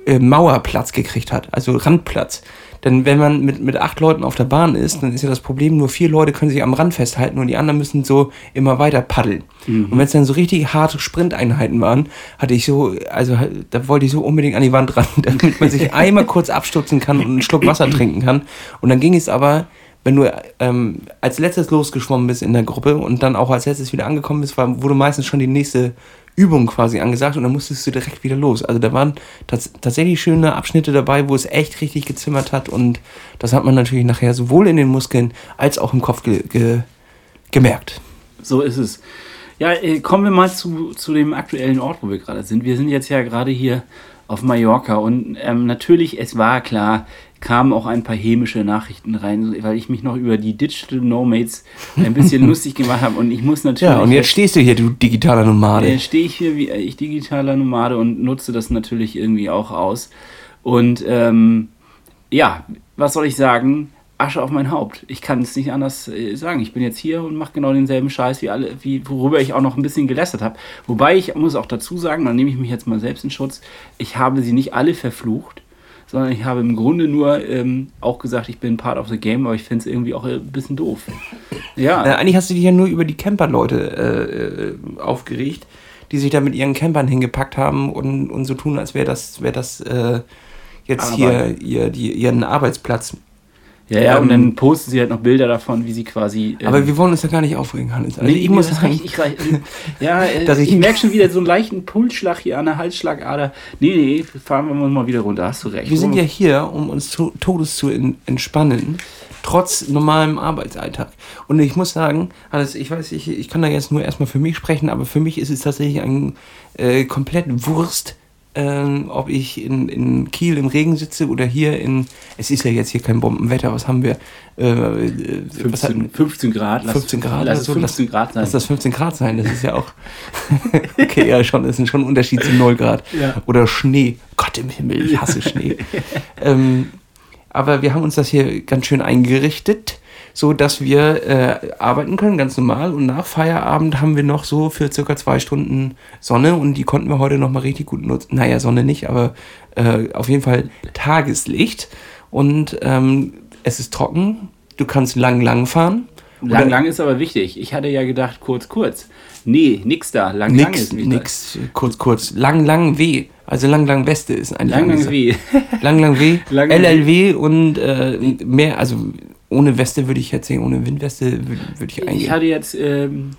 äh, Mauerplatz gekriegt hat, also Randplatz. Denn wenn man mit, mit acht Leuten auf der Bahn ist, dann ist ja das Problem, nur vier Leute können sich am Rand festhalten und die anderen müssen so immer weiter paddeln. Mhm. Und wenn es dann so richtig harte Sprinteinheiten waren, hatte ich so, also da wollte ich so unbedingt an die Wand ran, damit man sich einmal kurz abstürzen kann und einen Schluck Wasser trinken kann. Und dann ging es aber wenn du ähm, als letztes losgeschwommen bist in der Gruppe und dann auch als letztes wieder angekommen bist, war, wurde meistens schon die nächste Übung quasi angesagt und dann musstest du direkt wieder los. Also da waren tats tatsächlich schöne Abschnitte dabei, wo es echt richtig gezimmert hat und das hat man natürlich nachher sowohl in den Muskeln als auch im Kopf ge ge gemerkt. So ist es. Ja, äh, kommen wir mal zu, zu dem aktuellen Ort, wo wir gerade sind. Wir sind jetzt ja gerade hier auf Mallorca und ähm, natürlich, es war klar, kamen auch ein paar hämische Nachrichten rein, weil ich mich noch über die Digital Nomads ein bisschen lustig gemacht habe und ich muss natürlich... Ja, und jetzt stehst du hier, du digitaler Nomade. Jetzt stehe ich hier wie ich digitaler Nomade und nutze das natürlich irgendwie auch aus. Und ähm, ja, was soll ich sagen? Asche auf mein Haupt. Ich kann es nicht anders äh, sagen. Ich bin jetzt hier und mache genau denselben Scheiß wie alle, wie, worüber ich auch noch ein bisschen gelästert habe. Wobei ich muss auch dazu sagen, dann nehme ich mich jetzt mal selbst in Schutz, ich habe sie nicht alle verflucht sondern ich habe im Grunde nur ähm, auch gesagt, ich bin Part of the Game, aber ich finde es irgendwie auch ein bisschen doof. Ja. Äh, eigentlich hast du dich ja nur über die Camper-Leute äh, aufgeregt, die sich da mit ihren Campern hingepackt haben und, und so tun, als wäre das, wär das äh, jetzt aber hier ihr, die, ihren Arbeitsplatz ja, ja, ähm, und dann posten sie halt noch Bilder davon, wie sie quasi. Ähm, aber wir wollen uns ja gar nicht aufregen, Hannes. Also nee, ich muss sagen. Ich, ich, ja, äh, ich, ich merke schon wieder so einen leichten Pulsschlag hier an der Halsschlagader. Nee, nee, fahren wir mal wieder runter, hast du recht. Wir sind ja hier, um uns to Todes zu entspannen, trotz normalem Arbeitsalltag. Und ich muss sagen, Hannes, ich weiß, ich, ich kann da jetzt nur erstmal für mich sprechen, aber für mich ist es tatsächlich ein äh, komplett Wurst ähm, ob ich in, in Kiel im Regen sitze oder hier in, es ist ja jetzt hier kein Bombenwetter, was haben wir? Äh, 15, was hatten, 15 Grad. 15 Grad. Lass, so. 15 Grad sein. Lass das 15 Grad sein, das ist ja auch, okay, ja schon, ist schon ein Unterschied zu 0 Grad. Ja. Oder Schnee, Gott im Himmel, ich hasse Schnee. ähm, aber wir haben uns das hier ganz schön eingerichtet so dass wir äh, arbeiten können, ganz normal. Und nach Feierabend haben wir noch so für circa zwei Stunden Sonne und die konnten wir heute noch mal richtig gut nutzen. Naja, Sonne nicht, aber äh, auf jeden Fall Tageslicht. Und ähm, es ist trocken. Du kannst lang, lang fahren. Lang, lang ist aber wichtig. Ich hatte ja gedacht, kurz, kurz. Nee, nix da. Lang, nix, lang ist wichtig. Nix, kurz, kurz. Lang, lang weh. Also lang, lang Weste ist ein Lang, lang weh. lang, lang weh. LLW und äh, mehr, also ohne Weste würde ich jetzt sehen, ohne Windweste würde, würde ich eingehen. Ich hatte jetzt ähm,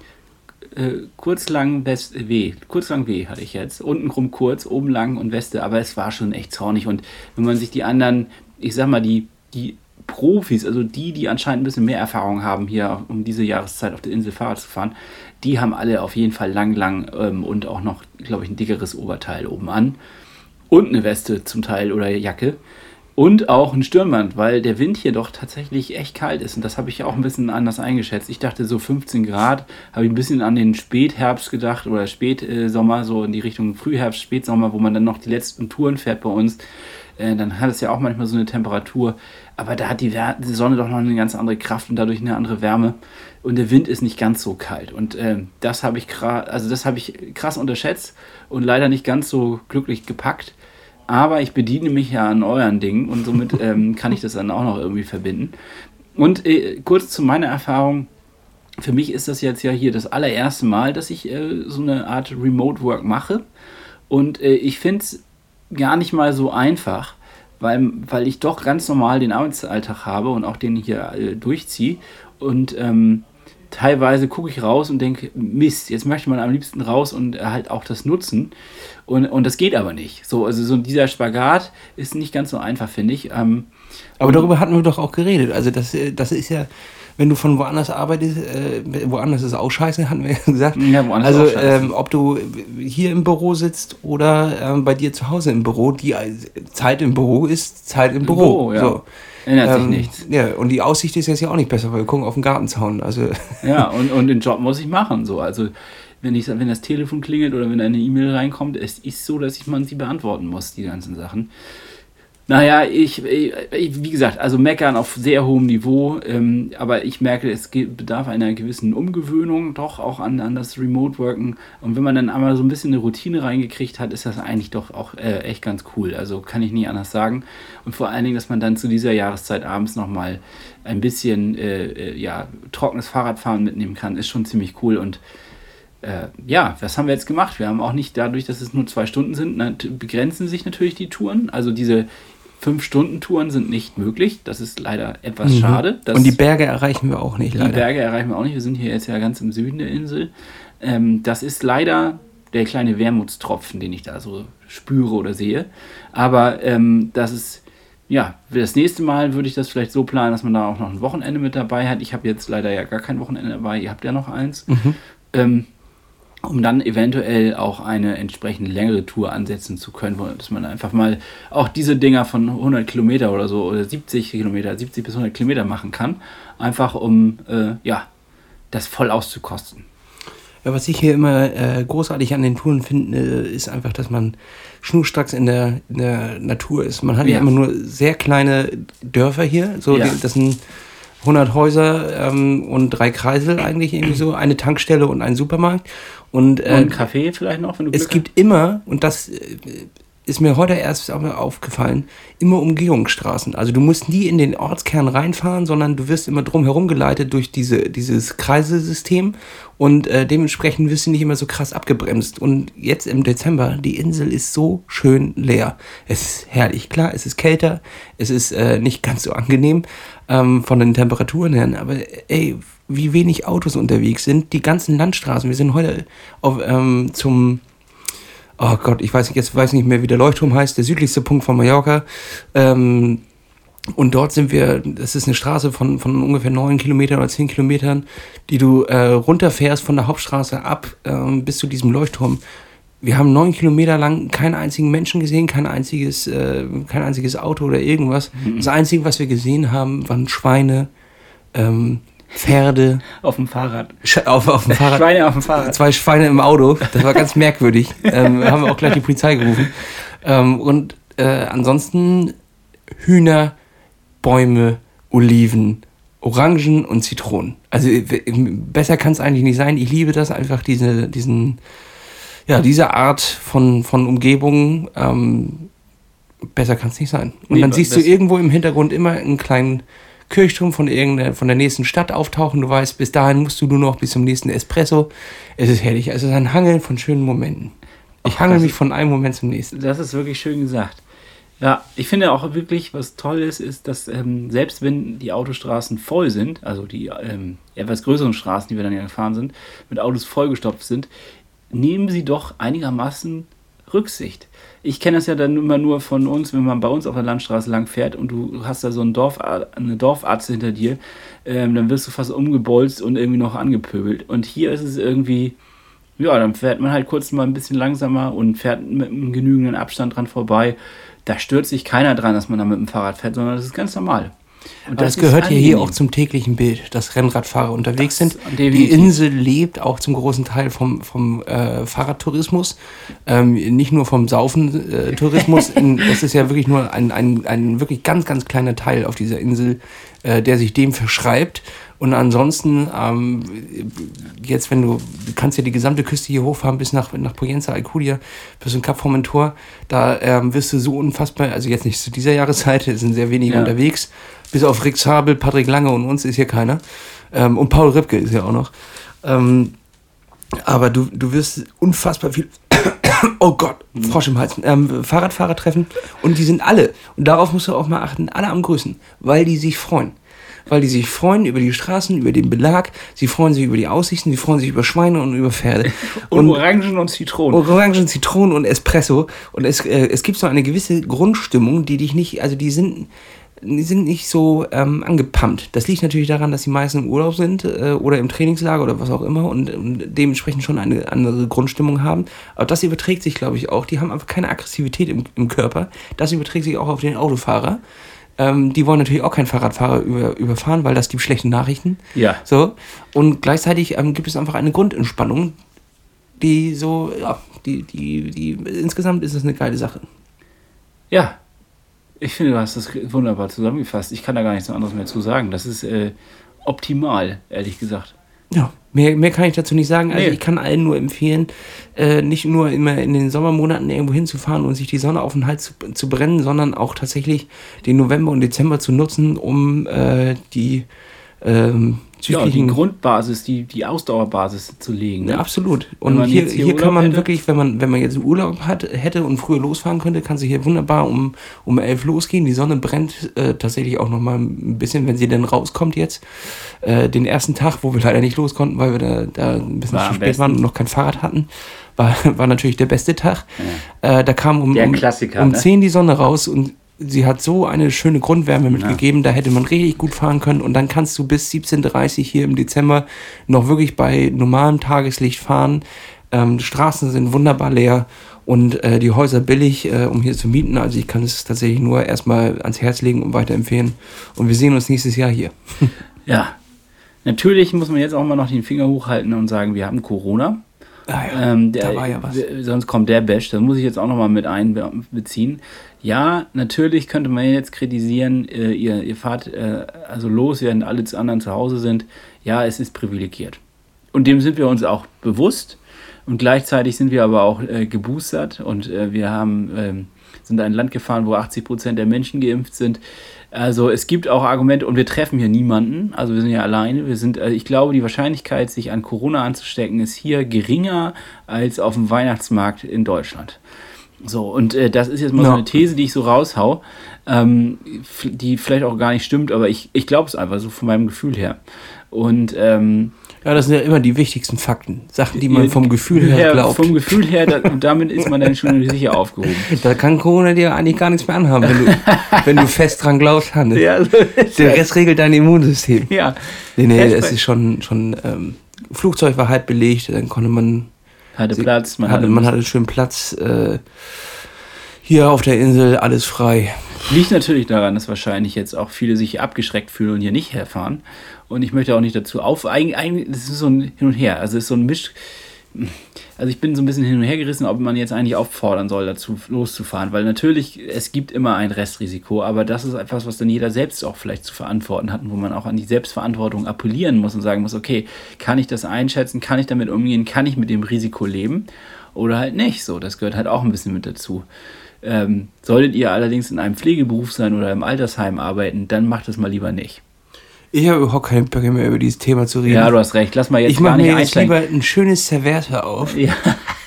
äh, kurz lang West, W, kurz lang W hatte ich jetzt. Unten krumm kurz, oben lang und Weste, aber es war schon echt zornig. Und wenn man sich die anderen, ich sag mal, die, die Profis, also die, die anscheinend ein bisschen mehr Erfahrung haben, hier um diese Jahreszeit auf der Insel Fahrrad zu fahren, die haben alle auf jeden Fall lang, lang ähm, und auch noch, glaube ich, ein dickeres Oberteil oben an. Und eine Weste zum Teil oder Jacke. Und auch ein Stirnband, weil der Wind hier doch tatsächlich echt kalt ist. Und das habe ich auch ein bisschen anders eingeschätzt. Ich dachte so 15 Grad, habe ich ein bisschen an den Spätherbst gedacht oder Spätsommer, so in die Richtung Frühherbst, Spätsommer, wo man dann noch die letzten Touren fährt bei uns. Äh, dann hat es ja auch manchmal so eine Temperatur. Aber da hat die, Sonne doch noch eine ganz andere Kraft und dadurch eine andere Wärme. Und der Wind ist nicht ganz so kalt. Und äh, das habe ich, also hab ich krass unterschätzt und leider nicht ganz so glücklich gepackt aber ich bediene mich ja an euren Dingen und somit ähm, kann ich das dann auch noch irgendwie verbinden. Und äh, kurz zu meiner Erfahrung. Für mich ist das jetzt ja hier das allererste Mal, dass ich äh, so eine Art Remote Work mache. Und äh, ich finde es gar nicht mal so einfach, weil, weil ich doch ganz normal den Arbeitsalltag habe und auch den hier äh, durchziehe. Und ähm, teilweise gucke ich raus und denke, Mist, jetzt möchte man am liebsten raus und halt auch das nutzen. Und, und das geht aber nicht. So, also so dieser Spagat ist nicht ganz so einfach, finde ich. Ähm, aber darüber hatten wir doch auch geredet. Also das, das ist ja, wenn du von woanders arbeitest, äh, woanders ist auch scheiße, hatten wir ja gesagt. Ja, woanders also ähm, ob du hier im Büro sitzt oder ähm, bei dir zu Hause im Büro, die Zeit im Büro ist Zeit im Büro. Büro ja. so. Ändert ähm, sich nichts. Ja, und die Aussicht ist jetzt ja auch nicht besser, weil wir gucken auf den Gartenzaun. Also. Ja, und, und den Job muss ich machen. So. Also wenn, ich, wenn das Telefon klingelt oder wenn eine E-Mail reinkommt, es ist so, dass ich man sie beantworten muss, die ganzen Sachen. Naja, ich, ich, wie gesagt, also meckern auf sehr hohem Niveau, ähm, aber ich merke, es bedarf einer gewissen Umgewöhnung doch auch an, an das Remote-Worken. Und wenn man dann einmal so ein bisschen eine Routine reingekriegt hat, ist das eigentlich doch auch äh, echt ganz cool. Also kann ich nie anders sagen. Und vor allen Dingen, dass man dann zu dieser Jahreszeit abends nochmal ein bisschen äh, äh, ja, trockenes Fahrradfahren mitnehmen kann, ist schon ziemlich cool. Und äh, ja, was haben wir jetzt gemacht? Wir haben auch nicht dadurch, dass es nur zwei Stunden sind, begrenzen sich natürlich die Touren. Also diese Fünf-Stunden-Touren sind nicht möglich. Das ist leider etwas mhm. schade. Und die Berge erreichen wir auch nicht, leider. Die Berge erreichen wir auch nicht. Wir sind hier jetzt ja ganz im Süden der Insel. Ähm, das ist leider der kleine Wermutstropfen, den ich da so spüre oder sehe. Aber ähm, das ist, ja, das nächste Mal würde ich das vielleicht so planen, dass man da auch noch ein Wochenende mit dabei hat. Ich habe jetzt leider ja gar kein Wochenende dabei. Ihr habt ja noch eins. Mhm. Ähm, um dann eventuell auch eine entsprechend längere Tour ansetzen zu können, dass man einfach mal auch diese Dinger von 100 Kilometer oder so oder 70 Kilometer, 70 bis 100 Kilometer machen kann, einfach um äh, ja das voll auszukosten. Ja, was ich hier immer äh, großartig an den Touren finde, ist einfach, dass man schnurstracks in der, in der Natur ist. Man hat ja. ja immer nur sehr kleine Dörfer hier, so ja. die, das sind 100 Häuser ähm, und drei Kreisel eigentlich irgendwie so, eine Tankstelle und ein Supermarkt. Und, äh, und Kaffee vielleicht noch, wenn du Glück Es gibt immer, und das äh, ist mir heute erst aufgefallen, immer Umgehungsstraßen. Also du musst nie in den Ortskern reinfahren, sondern du wirst immer drumherum geleitet durch diese, dieses Kreisesystem und äh, dementsprechend wirst du nicht immer so krass abgebremst. Und jetzt im Dezember, die Insel ist so schön leer. Es ist herrlich. Klar, es ist kälter, es ist äh, nicht ganz so angenehm ähm, von den Temperaturen her, aber ey, wie wenig Autos unterwegs sind. Die ganzen Landstraßen. Wir sind heute auf, ähm, zum oh Gott, ich weiß jetzt weiß nicht mehr, wie der Leuchtturm heißt, der südlichste Punkt von Mallorca. Ähm, und dort sind wir, das ist eine Straße von, von ungefähr neun Kilometern oder zehn Kilometern, die du äh, runterfährst von der Hauptstraße ab ähm, bis zu diesem Leuchtturm. Wir haben neun Kilometer lang keinen einzigen Menschen gesehen, kein einziges, äh, kein einziges Auto oder irgendwas. Mhm. Das Einzige, was wir gesehen haben, waren Schweine, ähm, Pferde. Auf dem Fahrrad. Auf, auf dem Fahrrad. Schweine auf dem Fahrrad. Zwei Schweine im Auto. Das war ganz merkwürdig. ähm, haben wir auch gleich die Polizei gerufen. Ähm, und äh, ansonsten Hühner, Bäume, Oliven, Orangen und Zitronen. Also besser kann es eigentlich nicht sein. Ich liebe das einfach, diese, diesen, ja, diese Art von, von Umgebung. Ähm, besser kann es nicht sein. Und nee, dann siehst du irgendwo im Hintergrund immer einen kleinen Kirchturm von irgendeiner, von der nächsten Stadt auftauchen. Du weißt, bis dahin musst du nur noch bis zum nächsten Espresso. Es ist herrlich. Es ist ein Hangeln von schönen Momenten. Ich hangel mich von einem Moment zum nächsten. Das ist wirklich schön gesagt. Ja, ich finde auch wirklich, was toll ist, ist, dass ähm, selbst wenn die Autostraßen voll sind, also die ähm, etwas größeren Straßen, die wir dann ja gefahren sind, mit Autos vollgestopft sind, nehmen sie doch einigermaßen Rücksicht ich kenne das ja dann immer nur von uns, wenn man bei uns auf der Landstraße lang fährt und du hast da so einen Dorf, eine Dorfarzt hinter dir, ähm, dann wirst du fast umgebolzt und irgendwie noch angepöbelt. Und hier ist es irgendwie, ja, dann fährt man halt kurz mal ein bisschen langsamer und fährt mit einem genügenden Abstand dran vorbei. Da stört sich keiner dran, dass man da mit dem Fahrrad fährt, sondern das ist ganz normal. Und das, gehört ja hier auch zum täglichen Bild, dass Rennradfahrer unterwegs das sind. Die Insel lebt auch zum großen Teil vom, vom äh, Fahrradtourismus, ähm, nicht nur vom Saufentourismus. Äh, das ist ja wirklich nur ein, ein, ein wirklich ganz, ganz kleiner Teil auf dieser Insel, äh, der sich dem verschreibt. Und ansonsten, ähm, jetzt, wenn du, du kannst ja die gesamte Küste hier hochfahren bis nach, nach Poyenza, Alcudia, bis zum Kap Formentor, da ähm, wirst du so unfassbar, also jetzt nicht zu dieser Jahreszeit, es sind sehr wenige ja. unterwegs, bis auf Rick Zabel, Patrick Lange und uns ist hier keiner. Ähm, und Paul Ripke ist ja auch noch. Ähm, aber du, du wirst unfassbar viel. oh Gott, Frosch im Hals. Ähm, Fahrradfahrer treffen und die sind alle. Und darauf musst du auch mal achten, alle am Grüßen, weil die sich freuen. Weil die sich freuen über die Straßen, über den Belag, sie freuen sich über die Aussichten, sie freuen sich über Schweine und über Pferde. und, und Orangen und Zitronen. Orangen, Zitronen und Espresso. Und es, äh, es gibt so eine gewisse Grundstimmung, die dich nicht, also die sind, die sind nicht so ähm, angepumpt. Das liegt natürlich daran, dass die meisten im Urlaub sind äh, oder im Trainingslager oder was auch immer und, und, dementsprechend schon eine andere Grundstimmung haben. Aber das überträgt sich, glaube ich, auch. Die haben einfach keine Aggressivität im, im Körper. Das überträgt sich auch auf den Autofahrer. Ähm, die wollen natürlich auch keinen Fahrradfahrer über, überfahren, weil das die schlechten Nachrichten. Ja. So. Und gleichzeitig ähm, gibt es einfach eine Grundentspannung, die so, ja, die, die, die, insgesamt ist es eine geile Sache. Ja, Ich finde, du hast das wunderbar zusammengefasst. Ich kann da gar nichts anderes mehr zu sagen. Das ist äh, optimal, ehrlich gesagt. Ja, mehr, mehr kann ich dazu nicht sagen. Also Nee. ich kann allen nur empfehlen, äh, nicht nur immer in den Sommermonaten irgendwo hinzufahren und sich die Sonne auf den Hals zu, zu brennen, sondern auch tatsächlich den November und Dezember zu nutzen, um äh, die ähm, Ja, die Grundbasis, die, die Ausdauerbasis zu legen. Ja, Ne? absolut. Wenn Und hier, hier hier kann man hätte? wirklich, wenn man, wenn man jetzt Urlaub hat, hätte und früher losfahren könnte, kann sie hier wunderbar um, um elf losgehen. Die Sonne brennt äh, tatsächlich auch noch mal ein bisschen, wenn sie denn rauskommt jetzt. Äh, den ersten Tag, wo wir leider nicht los konnten, weil wir da, da ein bisschen War zu spät waren und noch kein Fahrrad hatten, war, war natürlich der beste Tag. Äh, da kam um, um, um ne? 10 die Sonne raus und sie hat so eine schöne Grundwärme mitgegeben, da hätte man richtig gut fahren können und dann kannst du bis 17.30 hier im Dezember noch wirklich bei normalem Tageslicht fahren. Ähm, die Straßen sind wunderbar leer und äh, die Häuser billig, äh, um hier zu mieten. Also ich kann es tatsächlich nur erstmal ans Herz legen und weiterempfehlen. Und wir sehen uns nächstes Jahr hier. Ja. Natürlich muss man jetzt auch mal noch den Finger hochhalten und sagen, wir haben Corona. Ah ja, Ähm, der, da war ja was. Sonst kommt der Bash, das muss ich jetzt auch nochmal mit einbeziehen. Ja, natürlich könnte man jetzt kritisieren, äh, ihr, ihr fahrt äh, also los, während alle anderen zu Hause sind. Ja, es ist privilegiert. Und dem sind wir uns auch bewusst. Und gleichzeitig sind wir aber auch äh, geboostert und äh, wir haben, ähm, sind ein Land gefahren, wo 80 Prozent der Menschen geimpft sind. Also es gibt auch Argumente und wir treffen hier niemanden. Also wir sind ja alleine. Wir sind, äh, ich glaube, die Wahrscheinlichkeit, sich an Corona anzustecken, ist hier geringer als auf dem Weihnachtsmarkt in Deutschland. So, und äh, das ist jetzt mal so Ja. eine These, die ich so raushau, ähm, die vielleicht auch gar nicht stimmt, aber ich, ich glaube es einfach so von meinem Gefühl her. Und ähm, Ja, das sind ja immer die wichtigsten Fakten. Sachen, die man vom Gefühl her ja, glaubt. Vom Gefühl her, da, und damit ist man dann schon sicher aufgehoben. Da kann Corona dir eigentlich gar nichts mehr anhaben, wenn du, wenn du fest dran glaubst, Hannes. Ja, so Der. Rest regelt dein Immunsystem. ja. Nee, nee, es ist schon, schon ähm, Flugzeug war halb belegt, dann konnte man, hatte Platz, man hatte, man hatte schön Platz. Äh, hier auf der Insel alles frei. Liegt natürlich daran, dass wahrscheinlich jetzt auch viele sich abgeschreckt fühlen und hier nicht herfahren. Und ich möchte auch nicht dazu auf. Eigentlich, eigentlich das ist so ein Hin und Her. Also es ist so ein Misch. Also ich bin so ein bisschen hin und her gerissen, ob man jetzt eigentlich auffordern soll, dazu loszufahren. Weil natürlich, es gibt immer ein Restrisiko, aber das ist etwas, was dann jeder selbst auch vielleicht zu verantworten hat und wo man auch an die Selbstverantwortung appellieren muss und sagen muss, okay, kann ich das einschätzen, kann ich damit umgehen, kann ich mit dem Risiko leben oder halt nicht. So, das gehört halt auch ein bisschen mit dazu. Ähm, solltet ihr allerdings in einem Pflegeberuf sein oder im Altersheim arbeiten, dann macht es mal lieber nicht. Ich habe überhaupt keinen Bock mehr über dieses Thema zu reden. Ja, du hast recht. Lass mal jetzt ich gar mache nicht mir jetzt einsteigen. lieber ein schönes Serviette auf, Ja.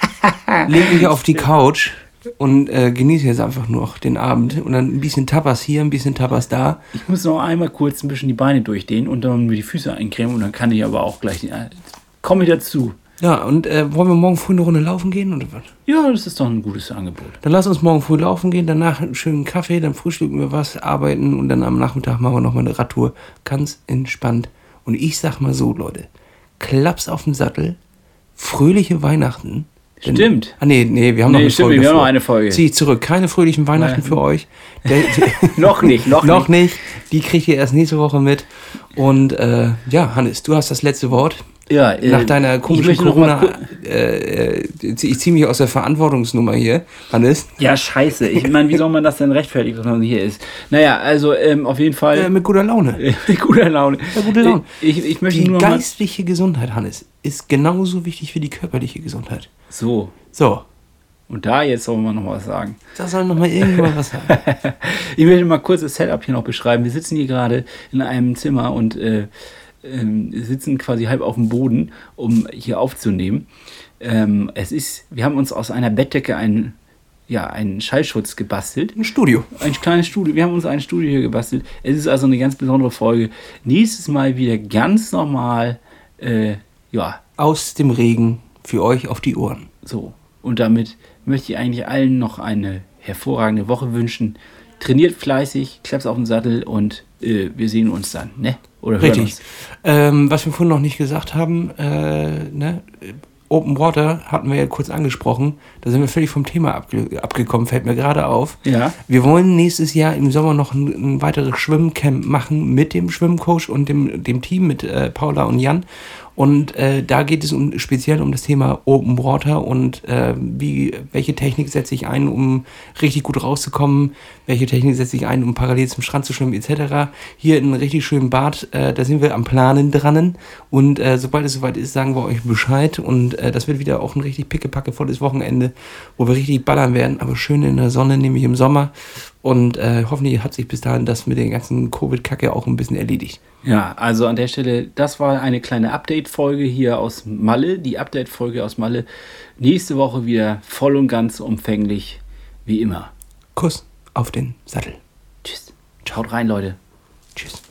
lege mich auf die Couch und äh, genieße jetzt einfach nur noch den Abend. Und dann ein bisschen Tapas hier, ein bisschen Tapas da. Ich muss noch einmal kurz ein bisschen die Beine durchdehnen und dann mir die Füße eincremen und dann kann ich aber auch gleich. Äh, komme ich dazu. Ja, und äh, wollen wir morgen früh eine Runde laufen gehen oder was? Ja, das ist doch ein gutes Angebot. Dann lass uns morgen früh laufen gehen, danach einen schönen Kaffee, dann frühstücken wir was, arbeiten und dann am Nachmittag machen wir nochmal eine Radtour. Ganz entspannt. Und ich sag mal so, Leute, Klaps auf den Sattel, fröhliche Weihnachten. Denn- Stimmt. Ah, nee, nee, wir haben noch Nee, eine stimmt, Folge. wir haben noch eine Folge. Zieh ich zurück. Keine fröhlichen Weihnachten Nein. für euch. Noch nicht, noch, noch nicht. nicht. Die kriegt ihr erst nächste Woche mit. Und äh, ja, Hannes, du hast das letzte Wort. Ja, äh, Nach deiner komischen Corona. Äh, äh, ich ziehe mich aus der Verantwortungsnummer hier, Hannes. Ja, scheiße. Ich meine, wie soll man das denn rechtfertigen, dass man hier ist? Naja, also ähm, auf jeden Fall. Äh, mit guter Laune. mit guter Laune. Ja, gute Laune. Ich, ich möchte Die nur geistliche Gesundheit, Hannes, ist genauso wichtig wie die körperliche Gesundheit. So, So, und da jetzt sollen wir noch was sagen. da soll noch mal irgendjemand was sagen. Ich möchte mal kurz das Setup hier noch beschreiben. Wir sitzen hier gerade in einem Zimmer und äh, ähm, sitzen quasi halb auf dem Boden, um hier aufzunehmen. Ähm, es ist, wir haben uns aus einer Bettdecke einen, ja, einen Schallschutz gebastelt. Ein Studio. Ein kleines Studio. Wir haben uns ein Studio hier gebastelt. Es ist also eine ganz besondere Folge. Nächstes Mal wieder ganz normal. Äh, ja, Aus dem Regen für euch auf die Ohren. so. Und damit möchte ich eigentlich allen noch eine hervorragende Woche wünschen. Trainiert fleißig, klappt auf den Sattel und äh, wir sehen uns dann, ne? Oder Richtig. Ähm, was wir vorhin noch nicht gesagt haben, äh, ne? Open Water hatten wir ja kurz angesprochen. Da sind wir völlig vom Thema abge abgekommen, fällt mir gerade auf. Ja. Wir wollen nächstes Jahr im Sommer noch ein, ein weiteres Schwimmcamp machen mit dem Schwimmcoach und dem, dem Team, mit äh, Paula und Jan. Und äh, da geht es um, speziell um das Thema Open Water und äh, wie, welche Technik setze ich ein, um richtig gut rauszukommen, welche Technik setze ich ein, um parallel zum Strand zu schwimmen, etc. Hier in einem richtig schönen Bad, äh, da sind wir am Planen dran. Und äh, sobald es soweit ist, sagen wir euch Bescheid. Und äh, das wird wieder auch ein richtig pickepacke volles Wochenende, wo wir richtig ballern werden, aber schön in der Sonne, nämlich im Sommer. Und äh, hoffentlich hat sich bis dahin das mit der ganzen Covid-Kacke auch ein bisschen erledigt. Ja, also an der Stelle, das war eine kleine Update-Folge hier aus Malle. Die Update-Folge aus Malle. Nächste Woche wieder voll und ganz umfänglich, wie immer. Kuss auf den Sattel. Tschüss. Schaut rein, Leute. Tschüss.